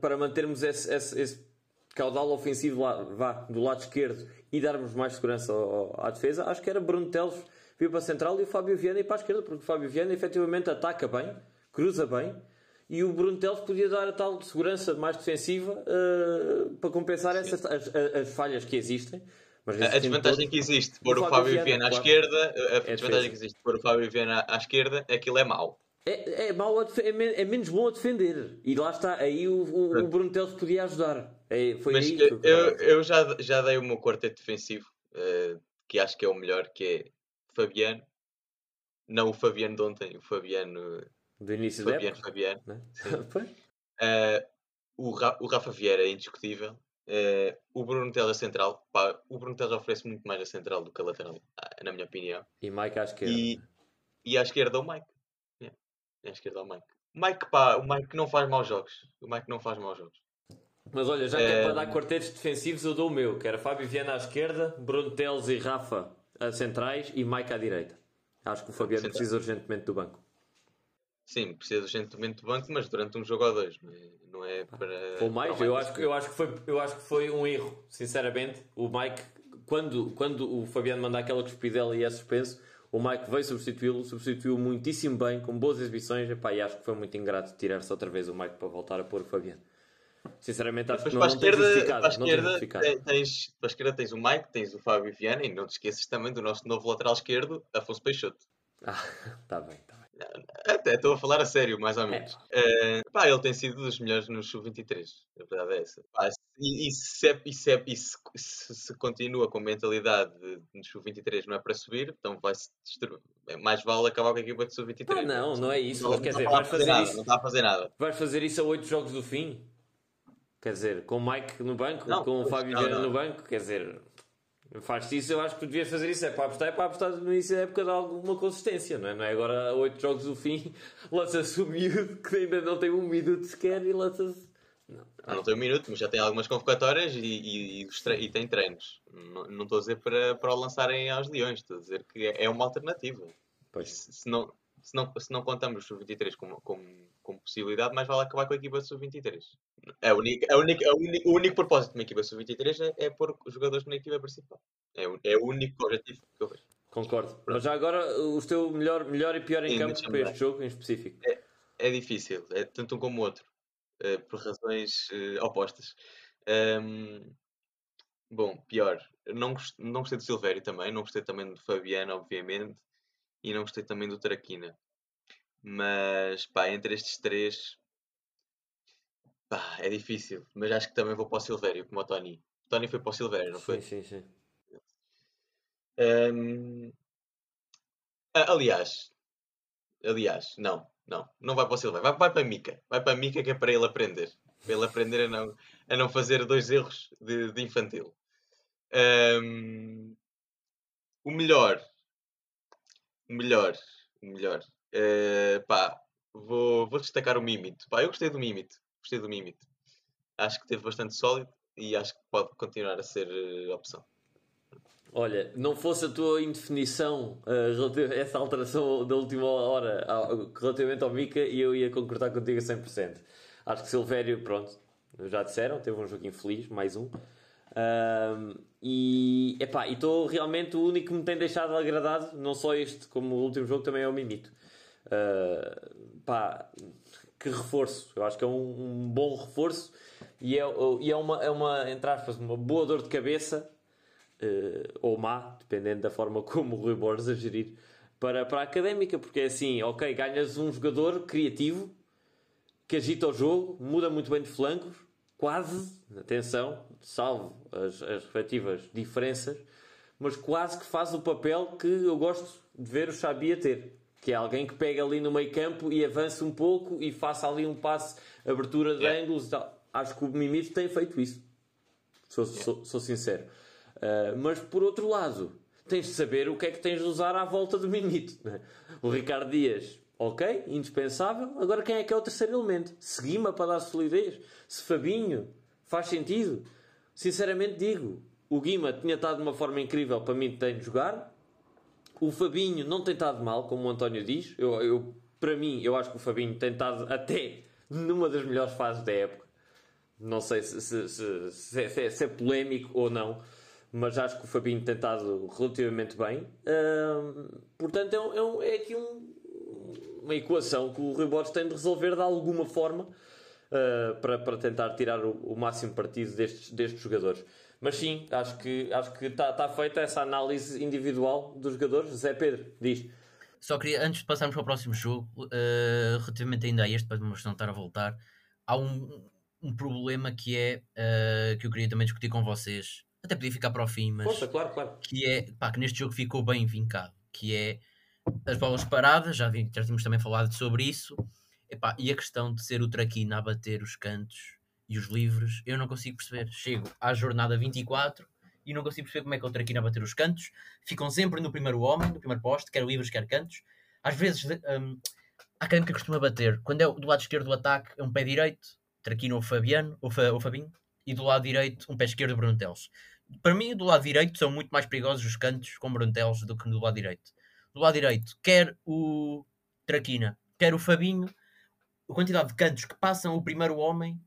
para mantermos esse, esse, esse, caudal ofensivo lá, vá, do lado esquerdo e darmos mais segurança ao, ao, à defesa, acho que era Bruno Teles vir para a central e o Fábio Viana ir para a esquerda, porque o Fábio Viana efetivamente ataca bem, cruza bem e o Bruno Teles podia dar a tal segurança mais defensiva uh, para compensar essas, as, as, falhas que existem. Mas a desvantagem todo, que existe pôr o Fábio, Viana, à claro. esquerda, a é desvantagem que existe pôr o Fábio Viana à esquerda é que ele é mau. É, é, mau é, é, menos bom a defender. E lá está, aí o, o, o Bruno Teles podia ajudar. É, foi Mas aí eu, eu, eu, já, já dei o meu quarteto defensivo, uh, que acho que é o melhor, que é Fabiano. Não o Fabiano de ontem, o Fabiano... Do início Fabiano, da Fabiano. Né? uh, o, Ra, o Rafa Vieira é indiscutível. Uh, o Bruno Teles a central, pá, o Bruno Teles oferece muito mais a central do que a lateral, na minha opinião. E Mike à esquerda. E, e à esquerda o Mike à esquerda ao Mike. O Mike, pá, o Mike não faz maus jogos. O Mike não faz maus jogos. Mas olha, já que é, é para dar quartetos defensivos, eu dou o meu, que era Fábio Viana à esquerda, Bruno Teles e Rafa a centrais e Mike à direita. Acho que o Fabiano precisa urgentemente do banco. Sim, precisa urgentemente do banco, mas durante um jogo ou dois, não é, não é para. Ou mais, para eu acho, que- eu, acho que foi, eu acho que foi um erro, sinceramente. O Mike, quando, quando o Fabiano manda aquela cuspidela e é suspenso, o Mike veio substituí-lo, substituiu muitíssimo bem, com boas exibições. Epá, e acho que foi muito ingrato tirar-se outra vez o Mike para voltar a pôr o Fabiano. Sinceramente, acho que para não, a não tem esquerda, para a não tem esquerda justificado. te- tens, para a esquerda tens o Mike, tens o Fábio Viana e não te esqueças também do nosso novo lateral esquerdo, Afonso Peixoto. Ah, tá bem, tá bem. Até estou a falar a sério, mais ou menos. Eh, pá, ele tem sido dos melhores no Sub-23. A verdade é essa. Pá, se- e, e se, é- e se, é- e se, se- se continua com mentalidade de, de Sub-23 não é para subir, então vai-se destruir. É, Mais vale acabar com a equipa de Sub-23. Ah, não, não é isso. Não, Quer não dizer, está a vais fazer nada, isso. Não está a fazer nada. Vais fazer isso a 8 jogos do fim? Quer dizer, com o Mike no banco, Não, com o Fábio não. no banco, quer dizer, faz-te isso, eu acho que tu devias fazer isso, é para apostar, é para apostar no início da época de alguma consistência, não é? Não é agora a 8 jogos do fim, lança-se o miúdo que ainda não tem um minuto sequer e lança-se. Não, Ah, não tem um minuto, mas já tem algumas convocatórias e, e, e e tem treinos. Não, não estou a dizer para, para o lançarem aos Leões, estou a dizer que é, é uma alternativa. Pois. Se, se não, se, não, se não contamos o Sub-23 como, como, como possibilidade, mais vale acabar com a equipa Sub-23. É o único, é o único, é único, o único propósito de uma equipa Sub-23 é, é pôr os jogadores na equipa principal. É, o- é o único objetivo que eu vejo. Concordo. Mas já agora, o teu melhor, melhor e pior em Sim, campo para este jogo em específico? É difícil, é tanto um como o outro, eh, por razões eh, opostas. Ahm, bom, pior, não, gos- não gostei do Silvério também, não gostei também do Fabiano, obviamente, e não gostei também do Traquina. Mas, pá, entre estes três, pá, é difícil. Mas acho que também vou para o Silvério, como o Tony. O Tony foi para o Silvério, não foi? Sim, sim, sim. A- aliás, aliás, não, não, não vai para o Silvério, vai, vai para a Mica, vai para a Mica que é para ele aprender, para ele aprender a não, a não fazer dois erros de, de infantil. Ahm, o melhor, o melhor, o melhor, eh, pá, vou, vou destacar o Mimito, pá, eu gostei do Mimito, gostei do Mimito, acho que teve bastante sólido e acho que pode continuar a ser eh, opção. Olha, não fosse a tua indefinição, relativ- essa alteração da última hora relativamente ao Mica, e eu ia concordar contigo a 100%. Acho que Silvério, pronto, já disseram, teve um jogo infeliz, mais um. Ahm, e estou realmente o único que me tem deixado agradado, não só este, como o último jogo, também é o Mimito. Ah, pá, que reforço! Eu acho que é um, um bom reforço e é, e é, uma, é uma, entre aspas, uma boa dor de cabeça eh, ou má, dependendo da forma como o Rui Borges a gerir para, para a académica, porque é assim, ok, ganhas um jogador criativo que agita o jogo, muda muito bem de flancos, quase, atenção, salvo as, as respectivas diferenças, mas quase que faz o papel que eu gosto de ver o Xabi a ter. Que é alguém que pega ali no meio campo e avance um pouco e faça ali um passe, abertura de Yeah. ângulos e tal. Acho que o Mimito tem feito isso. Sou, sou, sou sincero. Uh, mas por outro lado, tens de saber o que é que tens de usar à volta do Mimito. né? O Ricardo Dias, ok, indispensável. Agora quem é que é o terceiro elemento? Se Guima para dar solidez? Se Fabinho? Faz sentido? Sinceramente digo, o Guima tinha estado de uma forma incrível para mim de jogar. O Fabinho não tem estado mal, como o António diz. Eu, eu, para mim, eu acho que o Fabinho tem estado até numa das melhores fases da época. Não sei se, se, se, se é- se é, é polémico ou não, mas acho que o Fabinho tem estado relativamente bem. Portanto, é, é, é aqui um- uma equação que o Rui Borges tem de resolver de alguma forma ah, para, para tentar tirar o, o máximo partido destes, destes jogadores. Mas sim, acho que acho que está está feita essa análise individual dos jogadores. Zé Pedro, diz. Só queria, antes de passarmos para o próximo jogo, eh, relativamente ainda a este, para de estar a voltar, há um, um problema que é eh, que eu queria também discutir com vocês. Até podia ficar para o fim, mas Força, claro, claro. que é pá, que neste jogo ficou bem vincado, que é as bolas paradas, já, vi, já tínhamos também falado sobre isso, Epá, e a questão de ser o Traquina a bater os cantos e os livres, eu não consigo perceber. Chego à jornada 24 e não consigo perceber como é que o Traquina a bater os cantos. Ficam sempre no primeiro homem, no primeiro poste, quer livres, quer cantos. Às vezes hum, a académica costuma bater. Quando é do lado esquerdo do ataque, é um pé direito, Traquina ou Fabiano, ou, Fa, ou Fabinho, e do lado direito, um pé esquerdo, Bruno Teles. para mim, do lado direito, são muito mais perigosos os cantos com Bruntelos do que do lado direito. Do lado direito, quer o Traquina, quer o Fabinho, a quantidade de cantos que passam o primeiro homem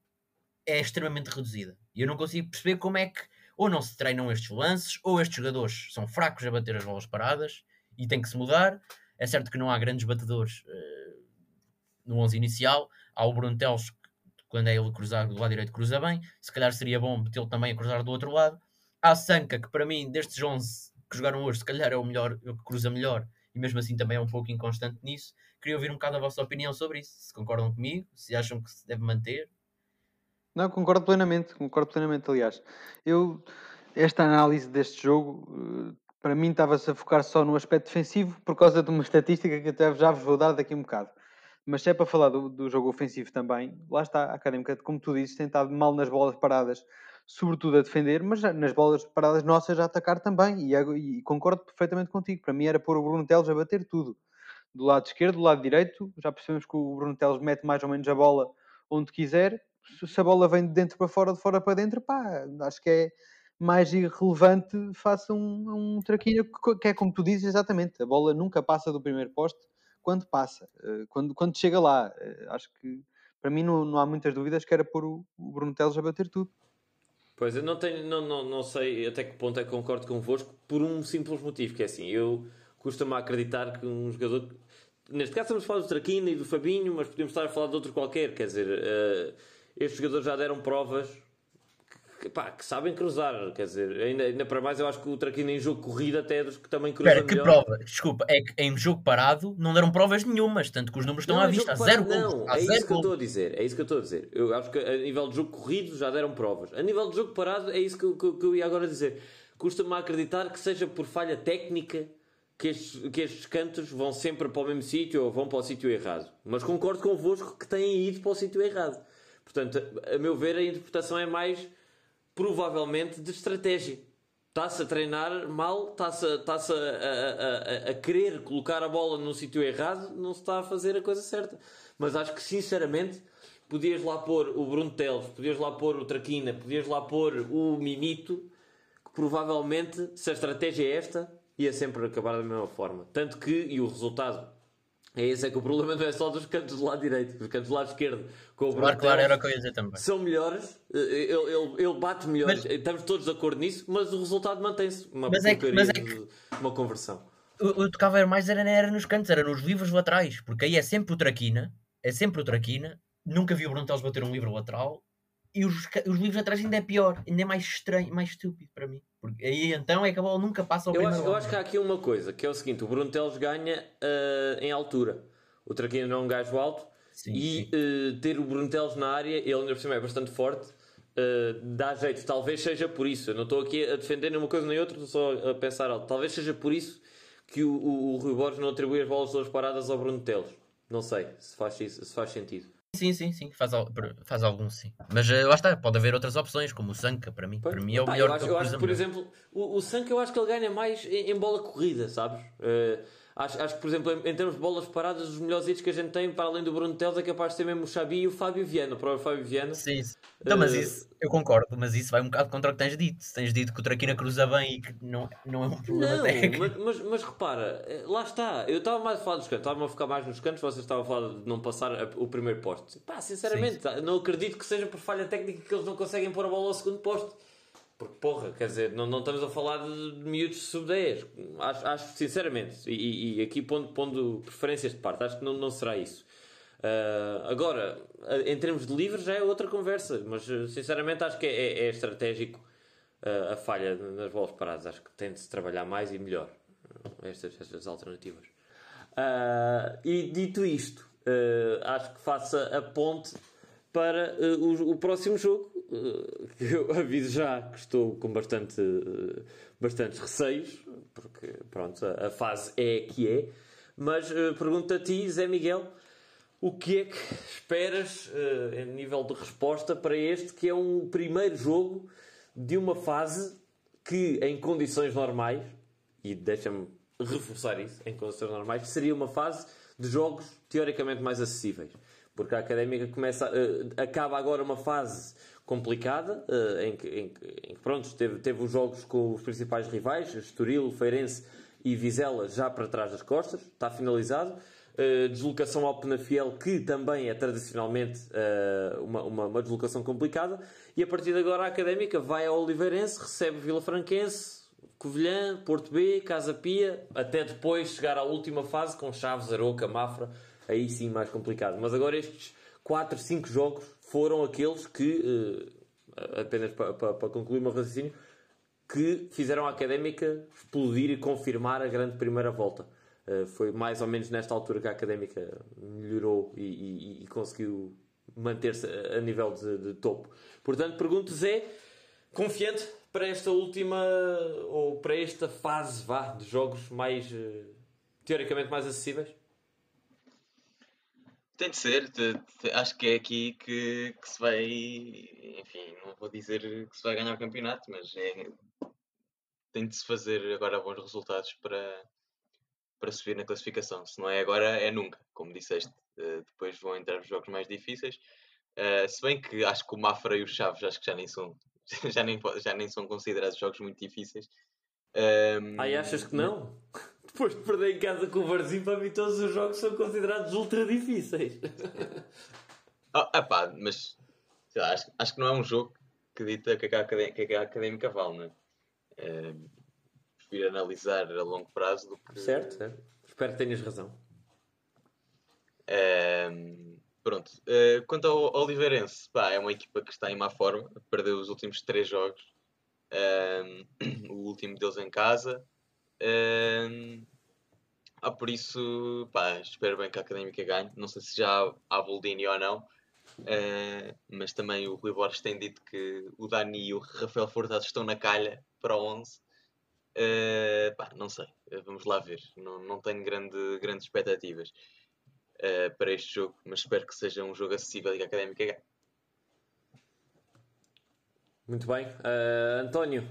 é extremamente reduzida. E eu não consigo perceber como é que ou não se treinam estes lances, ou estes jogadores são fracos a bater as bolas paradas e tem que se mudar. É certo que não há grandes batedores uh, no 11 inicial. Há o Bruntelos, quando é ele cruzar do lado direito, cruza bem. Se calhar seria bom metê-lo também a cruzar do outro lado. Há Sanca, que para mim, destes 11 que jogaram hoje, se calhar é o melhor, o que cruza melhor, e mesmo assim também é um pouco inconstante nisso. Queria ouvir um bocado a vossa opinião sobre isso. Se concordam comigo, se acham que se deve manter. Não, concordo plenamente, concordo plenamente, aliás. Eu, esta análise deste jogo, eh, para mim estava-se a focar só no aspecto defensivo, por causa de uma estatística que até já vos vou dar daqui um bocado. Mas se é para falar do, do jogo ofensivo também, lá está a Académica, como tu dizes, tem estado mal nas bolas paradas, sobretudo a defender, mas nas bolas paradas nossas a atacar também. E, e, concordo perfeitamente contigo. Para mim era pôr o Bruno Teles a bater tudo. Do lado esquerdo, do lado direito, já percebemos que o Bruno Teles mete mais ou menos a bola onde quiser. Se a bola vem de dentro para fora, de fora para dentro, pá, acho que é mais irrelevante face a um, um traquinho que é como tu dizes exatamente. A bola nunca passa do primeiro poste quando passa, eh, quando, quando chega lá. Eh, acho que para mim não, não há muitas dúvidas que era pôr o, o Bruno Teles a bater tudo. Pois, eu não, tenho, não, não, não sei até que ponto é que concordo convosco por um simples motivo, que é assim, eu costumo acreditar que um jogador... Neste caso estamos a falar do Traquina e do Fabinho, mas podemos estar a falar de outro qualquer, quer dizer, uh, estes jogadores já deram provas que, pá, que sabem cruzar, quer dizer, ainda, ainda para mais eu acho que o Traquina em jogo corrida até é dos que também cruza Espera, que melhor. prova? Desculpa, é que em jogo parado não deram provas nenhumas, tanto que os números estão não, à vista, zero Não, é isso que eu estou a dizer, é isso que eu estou a dizer. Eu acho que a nível de jogo corrido já deram provas. A nível de jogo parado é isso que, que, que eu ia agora dizer. Custa-me acreditar que seja por falha técnica que estes, que estes cantos vão sempre para o mesmo sítio ou vão para o sítio errado. Mas concordo convosco que têm ido para o sítio errado. Portanto, a meu ver, a interpretação é mais provavelmente de estratégia. Está-se a treinar mal, está-se está a, a, a, querer colocar a bola no sítio errado, não se está a fazer a coisa certa. Mas acho que sinceramente podias lá pôr o Bruno Teles, podias lá pôr o Traquina, podias lá pôr o Mimito, que provavelmente, se a estratégia é esta, ia sempre acabar da mesma forma. Tanto que, e o resultado é esse, é que o problema não é só dos cantos do lado direito, os cantos do lado esquerdo. Com o claro, claro, era o que eu ia dizer também. São melhores, eh, ele, ele, ele bate melhor, mas, estamos todos de acordo nisso, mas o resultado mantém-se. Uma mas é que, mas é que, uma conversão. Eu, eu tocava mais era, era nos cantos, era nos livros laterais, porque aí é sempre o Traquina, é sempre o Traquina. Nunca vi o Bruntelos bater um livro lateral e os, os livros atrás ainda é pior, ainda é mais estranho, mais estúpido para mim. Porque aí então é que a bola nunca passa ao eu acho, eu acho que há aqui uma coisa, que é o seguinte, o Bruno Teles ganha uh, em altura. O Traquino não é um gajo alto sim, e sim. Uh, ter o Bruno Teles na área, ele ainda por cima é bastante forte, uh, dá jeito. Talvez seja por isso. Eu não estou aqui a defender nenhuma coisa nem outra, estou só a pensar alto. Talvez seja por isso que o, o, o Rui Borges não atribui as bolas todas paradas ao Bruno Teles. Não sei se faz, isso, se faz sentido. Sim, sim, sim, faz, faz algum sim. Mas uh, lá está, pode haver outras opções, como o Sanka, para mim. Pois, para mim é o melhor. Eu acho, eu acho que, por exemplo, o, o Sanka eu acho que ele ganha mais em, em bola corrida, sabes? Uh, Acho, acho que, por exemplo, em, termos de bolas paradas, os melhores hits que a gente tem, para além do Bruno Teles, é capaz de ser mesmo o Xabi e o Fábio Viana, o próprio Fábio Viana. Sim, sim. Então, mas uh... isso, eu concordo, mas isso vai um bocado contra o que tens dito. Tens dito que o Traquina cruza bem e que não, não é um problema não, técnico. Mas, mas, mas, repara, eh, lá está. Eu estava mais a falar dos cantos, estava a focar mais nos cantos, vocês estavam a falar de não passar o primeiro poste. Pá, sinceramente, sim. não acredito que seja por falha técnica que eles não conseguem pôr a bola ao segundo poste. Porque, porra, quer dizer, não, não estamos a falar de miúdos sub-10. Acho, acho, sinceramente, e, e aqui pondo, pondo, preferências de parte, acho que não, não será isso. Uh, agora, em termos de livros já é outra conversa, mas sinceramente acho que é, é, é estratégico uh, a falha nas bolas paradas. Acho que tem de se trabalhar mais e melhor estas, estas alternativas. Uh, e dito isto, acho que faça a ponte para o, o próximo jogo eu aviso já que estou com bastante, bastantes receios, porque pronto, a, fase é que é. Mas uh, pergunto a ti, Zé Miguel, o que é que esperas uh, em nível de resposta para este que é um primeiro jogo de uma fase que, em condições normais, e deixa-me reforçar isso, em condições normais, seria uma fase de jogos teoricamente mais acessíveis. porque a Académica começa, uh, acaba agora uma fase complicada, uh, em, que, em, em que, pronto, teve, teve os jogos com os principais rivais, Estoril, Feirense e Vizela já para trás das costas, está finalizado. Uh, deslocação ao Penafiel, que também é tradicionalmente uh, uma, uma, uma, deslocação complicada, e a partir de agora a Académica vai ao Oliveirense, recebe Vila Franquense, Covilhã, Porto B, Casa Pia, até depois chegar à última fase com Chaves, Aroca, Mafra, aí sim mais complicado. Mas agora estes 4, 5 jogos foram aqueles que, uh, apenas para, concluir o meu raciocínio, que fizeram a Académica explodir e confirmar a grande primeira volta. Uh, foi mais ou menos nesta altura que a Académica melhorou e, e, e conseguiu manter-se a nível de, de, topo. Portanto, pergunto Zé, confiante para esta última ou para esta fase vá, de jogos mais uh, teoricamente mais acessíveis? Tem de ser, de, de, acho que é aqui que, que, se vai, enfim, não vou dizer que se vai ganhar o campeonato, mas é, tem de se fazer agora bons resultados para, para subir na classificação. Se não é agora, é nunca, como disseste. Uh, depois vão entrar os jogos mais difíceis. Uh, se bem que acho que o Mafra e o Chaves acho que já nem são, já nem, já nem são considerados jogos muito difíceis. Um, Ai, achas que não? Depois de perder em casa com o Varzim, para mim todos os jogos são considerados ultra difíceis. oh, epá, mas lá, acho, acho que não é um jogo que dita que a académica, que a académica vale, não é? Uh, prefiro analisar a longo prazo do que. Certo, certo. Espero que tenhas razão. Uh, pronto. Uh, quanto ao Oliveirense, pá, é uma equipa que está em má forma. Perdeu os últimos três jogos. o último deles em casa. Uh, ah, por isso, pá, espero bem que a Académica ganhe. Não sei se já há Boldini ou não, uh, mas também o Rui Borges tem dito que o Dani e o Rafael Furtado estão na calha para o 11. Uh, pá, não sei, vamos lá ver. Não, não tenho grande, grandes expectativas uh, para este jogo, mas espero que seja um jogo acessível e que a Académica ganhe. Muito bem. António,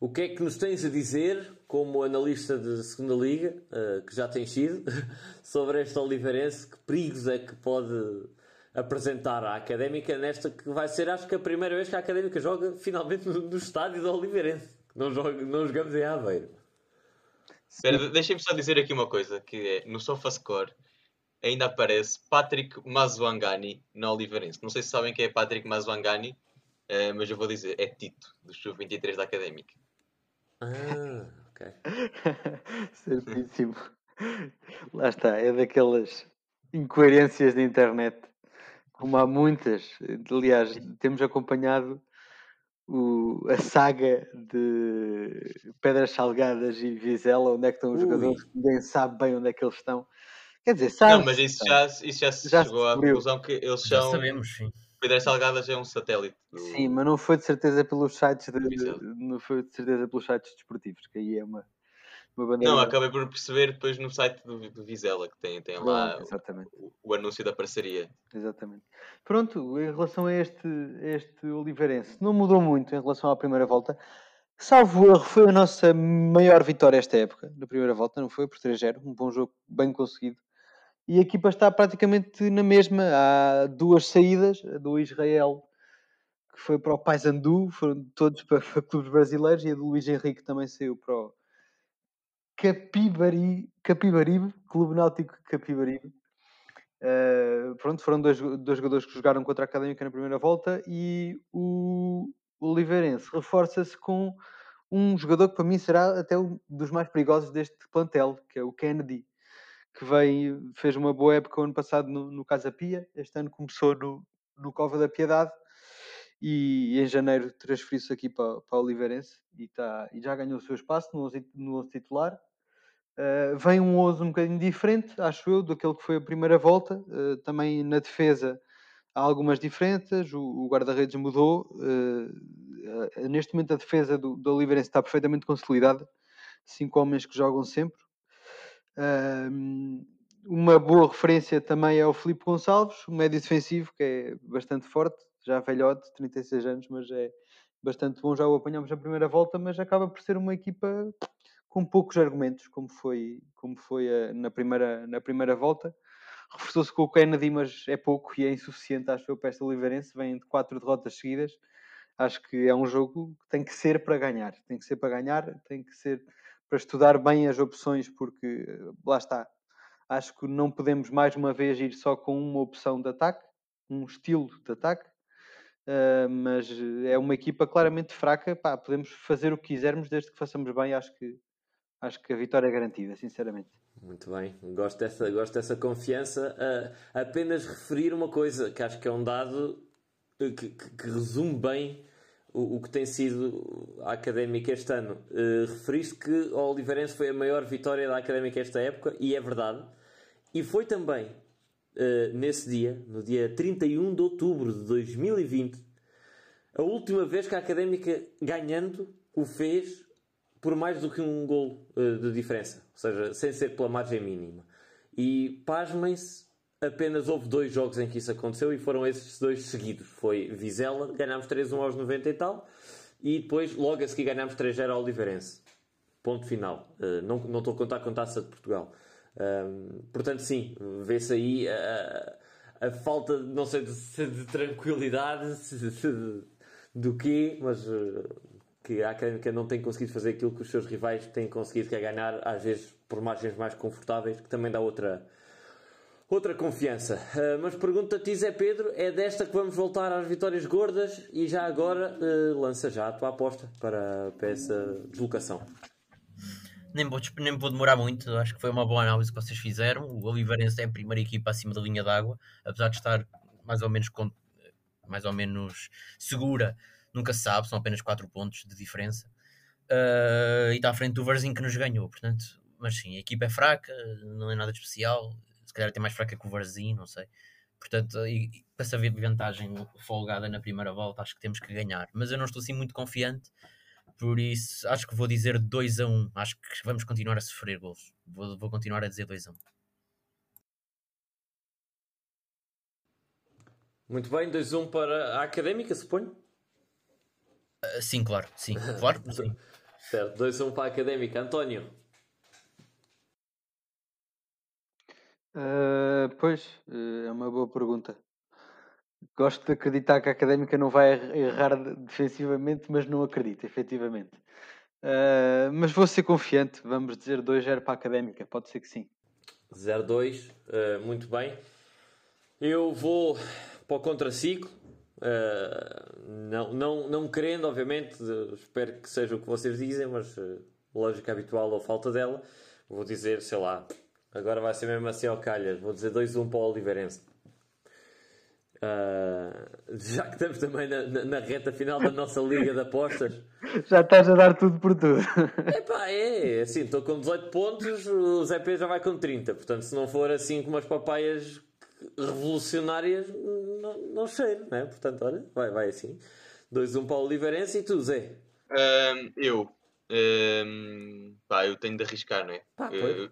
o que é que nos tens a dizer, como analista de segunda Liga, uh, que já tens sido, sobre esta Oliveirense? Que perigos é que pode apresentar à Académica nesta que vai ser, acho que, a primeira vez que a Académica joga finalmente no, estádio da Oliveirense? Não, joga, não jogamos em Aveiro. Deixem-me só dizer aqui uma coisa, que é, no SofaScore ainda aparece Patrick Mazuangani na Oliveirense. Não sei se sabem quem é Patrick Mazuangani, uh, mas eu vou dizer, é Tito, do Sub-23 da Académica. Ah, ok. Certíssimo. Lá está, é daquelas incoerências da internet, como há muitas. Aliás, temos acompanhado o, a saga de Pedras Salgadas e Vizela, onde é que estão os Ui. jogadores, ninguém sabe bem onde é que eles estão. Quer dizer, sabe. Não, mas isso já, isso já, já chegou à conclusão que eles são. Já sabemos, sim. Pedras Salgadas é um satélite. Do... Sim, mas não foi de certeza pelos sites de, não foi de certeza pelos sites desportivos, que aí é uma, uma bandeira. Não, acabei por perceber depois no site do, do Vizela que tem, tem lá o, o, anúncio da parceria. Exatamente. Pronto, em relação a este, este Oliveirense, não mudou muito em relação à primeira volta. Salvo erro, foi a nossa maior vitória esta época, na primeira volta, não foi? Por 3-0, um bom jogo, bem conseguido e a equipa está praticamente na mesma. Há duas saídas, a do Israel, que foi para o Paysandu, foram todos para, para clubes brasileiros, e a do Luís Henrique também saiu para o Capibari, Capibaribe, Clube Náutico Capibaribe. Uh, pronto, foram dois, dois jogadores que jogaram contra a Académica na primeira volta e o Oliveirense reforça-se com um jogador que para mim será até um dos mais perigosos deste plantel, que é o Kennedy que vem, fez uma boa época o ano passado no, no Casa Pia, este ano começou no, no Cova da Piedade e, em janeiro transferiu-se aqui para, para o Oliveirense e, tá, e já ganhou o seu espaço no 11, no 11 titular. Uh, vem um 11 um bocadinho diferente, acho eu, daquele que foi a primeira volta. Uh, também na defesa há algumas diferenças, o, guarda-redes mudou. Uh, neste momento a defesa do, do Oliveirense está perfeitamente consolidada. Cinco homens que jogam sempre uma boa referência também é o Filipe Gonçalves, um médio defensivo que é bastante forte, já velhote, 36 anos, mas é bastante bom. Já o apanhamos na primeira volta, mas acaba por ser uma equipa com poucos argumentos, como foi, como foi a, na, primeira, na primeira volta. reforçou-se com o Kennedy, mas é pouco e é insuficiente, acho eu, para esta Oliveirense. Vem de quatro derrotas seguidas. Acho que é um jogo que tem que ser para ganhar. Tem que ser para ganhar, tem que ser para estudar bem as opções, porque lá está. Acho que não podemos mais uma vez ir só com uma opção de ataque, um estilo de ataque. Uh, mas é uma equipa claramente fraca. Pá, podemos fazer o que quisermos desde que façamos bem. Acho que, acho que a vitória é garantida, sinceramente. Muito bem, gosto dessa, gosto dessa confiança. Uh, apenas referir uma coisa que acho que é um dado que, que, que resume bem o, o, que tem sido a académica este ano. Uh, referiste que o Oliveirense foi a maior vitória da académica esta época, e é verdade. E foi também uh, nesse dia, no dia 31 de outubro de 2020, a última vez que a académica ganhando o fez por mais do que um gol uh, de diferença, ou seja, sem ser pela margem mínima. E pasmem-se, apenas houve dois jogos em que isso aconteceu e foram esses dois seguidos. Foi Vizela, ganhámos 3-1 aos 90 e tal, e depois, logo a seguir, ganhámos 3-0 ao Oliveirense. Ponto final. Uh, não, não estou a contar com taça de Portugal. Um, portanto, sim, vê-se aí a, a, falta, não sei, de, de tranquilidade de, de, do quê, mas uh, que a Académica não tem conseguido fazer aquilo que os seus rivais têm conseguido, que é ganhar, às vezes, por margens mais confortáveis, que também dá outra, outra confiança. Uh, mas pergunta-te, Zé Pedro, é desta que vamos voltar às vitórias gordas e já agora uh, lança já a tua aposta para, para essa deslocação. Nem vou, nem vou demorar muito, acho que foi uma boa análise que vocês fizeram. O Oliveirense é a primeira equipa acima da linha d'água, apesar de estar mais ou menos, mais ou menos segura nunca se sabe, são apenas 4 pontos de diferença. Uh, e está à frente do Varzim que nos ganhou, portanto, mas sim, a equipa é fraca, não é nada especial, calhar até mais fraca que o Varzim, não sei. Portanto, e, e, para saber de vantagem folgada na primeira volta, acho que temos que ganhar. Mas eu não estou assim muito confiante, por isso acho que vou dizer 2 a 1. Um. Acho que vamos continuar a sofrer gols. Vou, vou continuar a dizer 2 a 1. Um. Muito bem, 2 a 1 um para a Académica, suponho? Uh, sim, claro, sim, claro. sim. Certo, 2 a 1 um para a Académica. António? Uh, pois, uh, é uma boa pergunta. Gosto de acreditar que a Académica não vai errar defensivamente, mas não acredito, efetivamente. Uh, mas vou ser confiante, vamos dizer 2-0 para a Académica, pode ser que sim. 0-2, muito bem. Eu vou para o contraciclo, Uh, não, não, não querendo, obviamente, espero que seja o que vocês dizem, mas uh, lógica habitual ou falta dela, vou dizer, sei lá, agora vai ser mesmo assim ao calhas, vou dizer 2-1 para o Oliveirense. Uh, já que estamos também na, na, na, reta final da nossa liga de apostas, já estás a dar tudo por tudo. Epá, é assim, estou com 18 pontos, o Zé Pedro já vai com 30, portanto, se não for assim como as papaias revolucionárias, não, não cheiro, né? Portanto, olha, vai, vai assim. 2-1 um para o Oliveirense e tu, Zé? Um, eu. Um, pá, eu tenho de arriscar, não é? Pá, eu,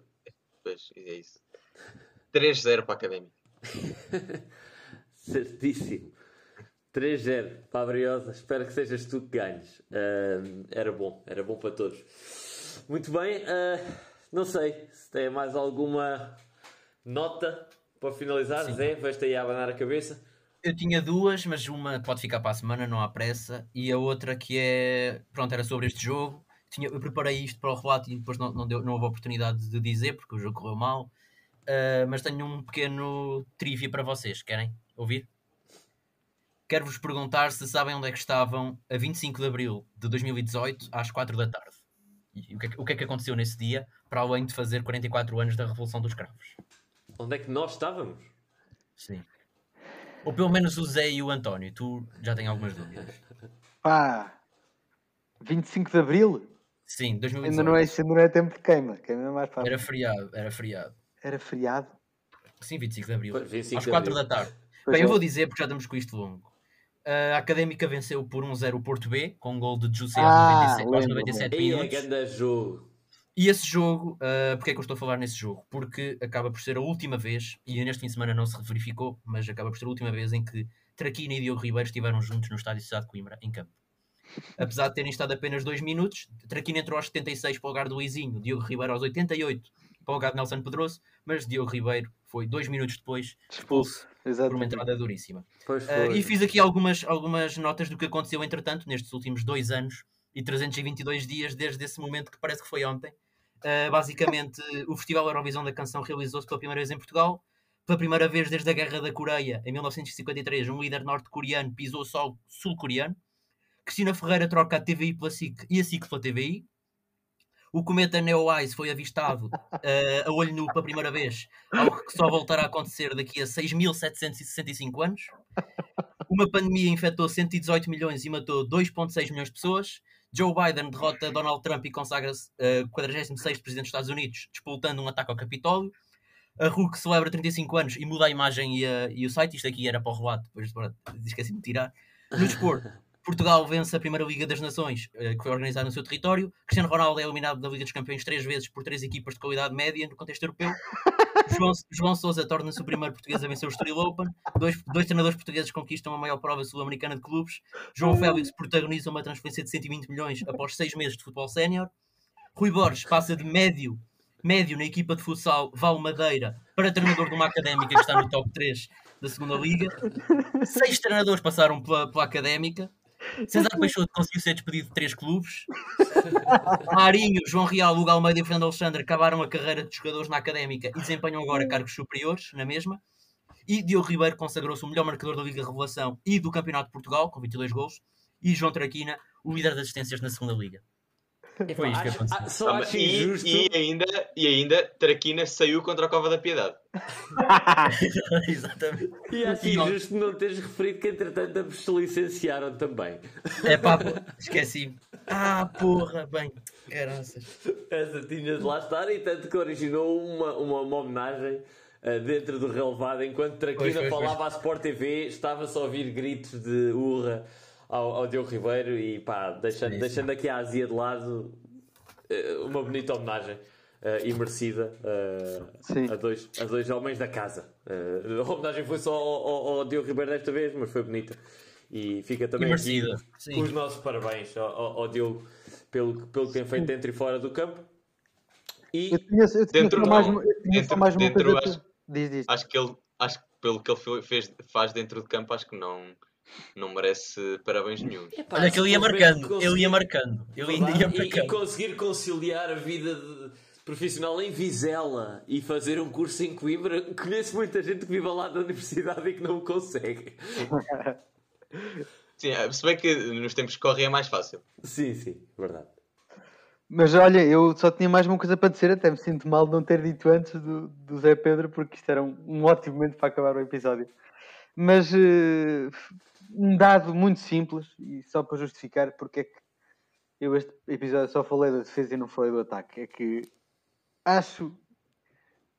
pois, é isso. 3-0 para a Académica. Certíssimo. 3-0 para a Briosa. Espero que sejas tu que ganhes. Uh, era bom, era bom para todos. Muito bem, uh, não sei se tem mais alguma nota para finalizar, Sim. Zé, vais-te aí a abanar a cabeça. Eu tinha duas, mas uma pode ficar para a semana, não há pressa. E a outra que é. Pronto, era sobre este jogo. Tinha, eu preparei isto para o relato e depois não, não, deu, não houve oportunidade de dizer porque o jogo correu mal. Uh, mas tenho um pequeno trivia para vocês. Querem ouvir? Quero-vos perguntar se sabem onde é que estavam a 25 de abril de 2018 às 4 da tarde. E o que, é, o que é que aconteceu nesse dia, para além de fazer 44 anos da Revolução dos Cravos? Onde é que nós estávamos? Sim. Ou pelo menos o Zé e o António. Tu já tens algumas dúvidas. Pá, 25 de Abril? Sim, 2018. Ainda não é, ainda não é tempo de queima. queima é mais fácil. Era feriado, era feriado. Era feriado? Sim, 25 de Abril. Pois, 25 às 4 da tarde. Bem, eu vou dizer porque já estamos com isto longo. A Académica venceu por 1-0 o Porto B, com um gol de José ah, aos 97, 97 minutos. Jogo. E esse jogo, uh, porque é que eu estou a falar nesse jogo? Porque acaba por ser a última vez, e neste fim de semana não se verificou, mas acaba por ser a última vez em que Traquina e Diogo Ribeiro estiveram juntos no estádio Cidade de Coimbra, em campo. Apesar de terem estado apenas dois minutos, Traquina entrou aos 76 para o lugar do Luizinho, Diogo Ribeiro aos 88 para o Gado Nelson Pedroso, mas Diogo Ribeiro foi dois minutos depois expulso por uma entrada duríssima. Uh, e fiz aqui algumas, algumas notas do que aconteceu entretanto nestes últimos dois anos e 322 dias desde esse momento que parece que foi ontem. Uh, basicamente, o Festival Eurovisão da Canção realizou-se pela primeira vez em Portugal. Pela primeira vez desde a Guerra da Coreia, em 1953, um líder norte-coreano pisou o solo sul-coreano. Cristina Ferreira troca a TVI pela SIC e a SIC pela TVI. O cometa Neowise foi avistado uh, a olho nu pela primeira vez, algo que só voltará a acontecer daqui a 6.765 anos. Uma pandemia infectou 118 milhões e matou 2,6 milhões de pessoas. Joe Biden derrota Donald Trump e consagra-se uh, 46 presidente dos Estados Unidos, disputando um ataque ao Capitólio. A RUC celebra 35 anos e muda a imagem e, e o site. Isto aqui era para o relato, depois esqueci-me de tirar. No desporto, Portugal vence a Primeira Liga das Nações, eh, que foi organizada no seu território. Cristiano Ronaldo é eliminado da Liga dos Campeões três vezes por três equipas de qualidade média no contexto europeu. João, João Sousa torna-se o primeiro português a vencer o Estoril Open. Dois, dois treinadores portugueses conquistam a maior prova sul-americana de clubes. João Félix protagoniza uma transferência de 120 milhões após seis meses de futebol sénior. Rui Borges passa de médio, médio na equipa de futsal Val Madeira para treinador de uma académica que está no top 3 da segunda liga. Seis treinadores passaram pela, pela académica. César Peixoto conseguiu ser despedido de três clubes. Marinho, João Real, Hugo Almeida e Fernando Alexandre acabaram a carreira de jogadores na académica e desempenham agora cargos superiores na mesma. E Diogo Ribeiro consagrou-se o melhor marcador da Liga Revelação e do Campeonato de Portugal, com 22 gols. E João Traquina, o líder das assistências na segunda Liga. Foi isto que Acho- aconteceu. ah, só Ah, acho e, injusto. e ainda, e ainda Traquina saiu contra a Cova da Piedade. Exatamente. E acho E nós- injusto não teres referido que entretanto ambos se licenciaram também. É pá, pô, esqueci. Ah, porra, bem, caraças. Essa tinha de lá estar e tanto que originou uma, uma, uma homenagem ah, dentro do relevado enquanto Traquina Pois, pois, falava à Sport TV, estava-se a ouvir gritos de urra ao, ao Diogo Ribeiro e pá, deixando, Sim, sim. deixando aqui a Ásia de lado eh, uma bonita homenagem. eh, e merecida Sim. a, dois, a dois homens da casa. Eh, a homenagem foi só ao, ao, ao Diogo Ribeiro desta vez, mas foi bonita. E fica também E aqui sim. os nossos parabéns ao, ao- Diogo pelo, pelo que tem feito dentro e fora do campo. E Eu tinha, eu tinha Dentro mais, não. eu tinha Dentro- mais uma dentro coisa. acho- Diz, diz. Acho que ele, acho que pelo que ele fe- fez, faz dentro de campo, acho que não, não merece parabéns nenhum. Epá, Olha que ele ia marcando, conseguir- ele ia marcando, ele ainda ia e, e marcando. conseguir conciliar a vida de- profissional em Vizela e fazer um curso em Coimbra. Conheço muita gente que vive lá da universidade e que não o consegue. Sim, é, se bem que nos tempos que correm é mais fácil. Sim, sim, verdade. Mas olha, eu só tinha mais uma coisa para dizer, até me sinto mal de não ter dito antes do, do Zé Pedro, porque isto era um, um ótimo momento para acabar o episódio. Mas eh, um dado muito simples, e só para justificar porque é que eu este episódio só falei da defesa e não falei do ataque, é que acho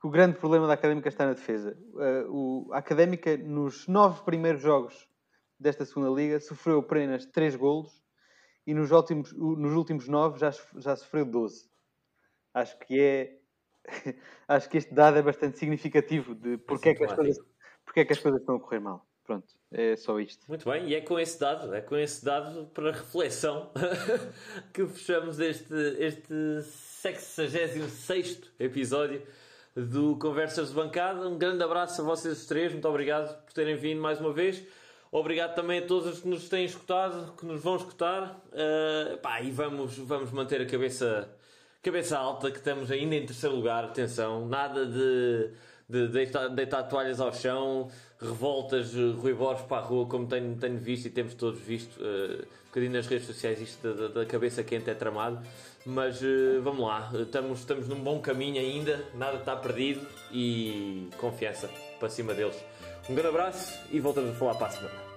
que o grande problema da Académica está na defesa. Eh, o, a Académica, nos nove primeiros jogos desta segunda liga, sofreu apenas três golos e nos últimos, nos últimos nove já, já sofreu 12. Acho que é. Acho que este dado é bastante significativo de porque é, que as coisas, porque é que as coisas estão a correr mal. Pronto, é só isto. Muito bem, e é com esse dado, é com esse dado para reflexão que fechamos este, este 66 episódio do Conversas de Bancada. Um grande abraço a vocês três, muito obrigado por terem vindo mais uma vez. Obrigado também a todos os que nos têm escutado, que nos vão escutar. Uh, pá, e vamos, vamos manter a cabeça, cabeça alta, que estamos ainda em terceiro lugar. Atenção, nada de, de deitar, deitar toalhas ao chão, revoltas, eh, Rui Borges para a rua, como tenho, tenho visto e temos todos visto. Uh, um bocadinho nas redes sociais, isto da, da- da cabeça quente é tramado. Mas uh, vamos lá, estamos, estamos num bom caminho ainda, nada está perdido e confiança para cima deles. Um grande abraço e voltamos a falar para a semana.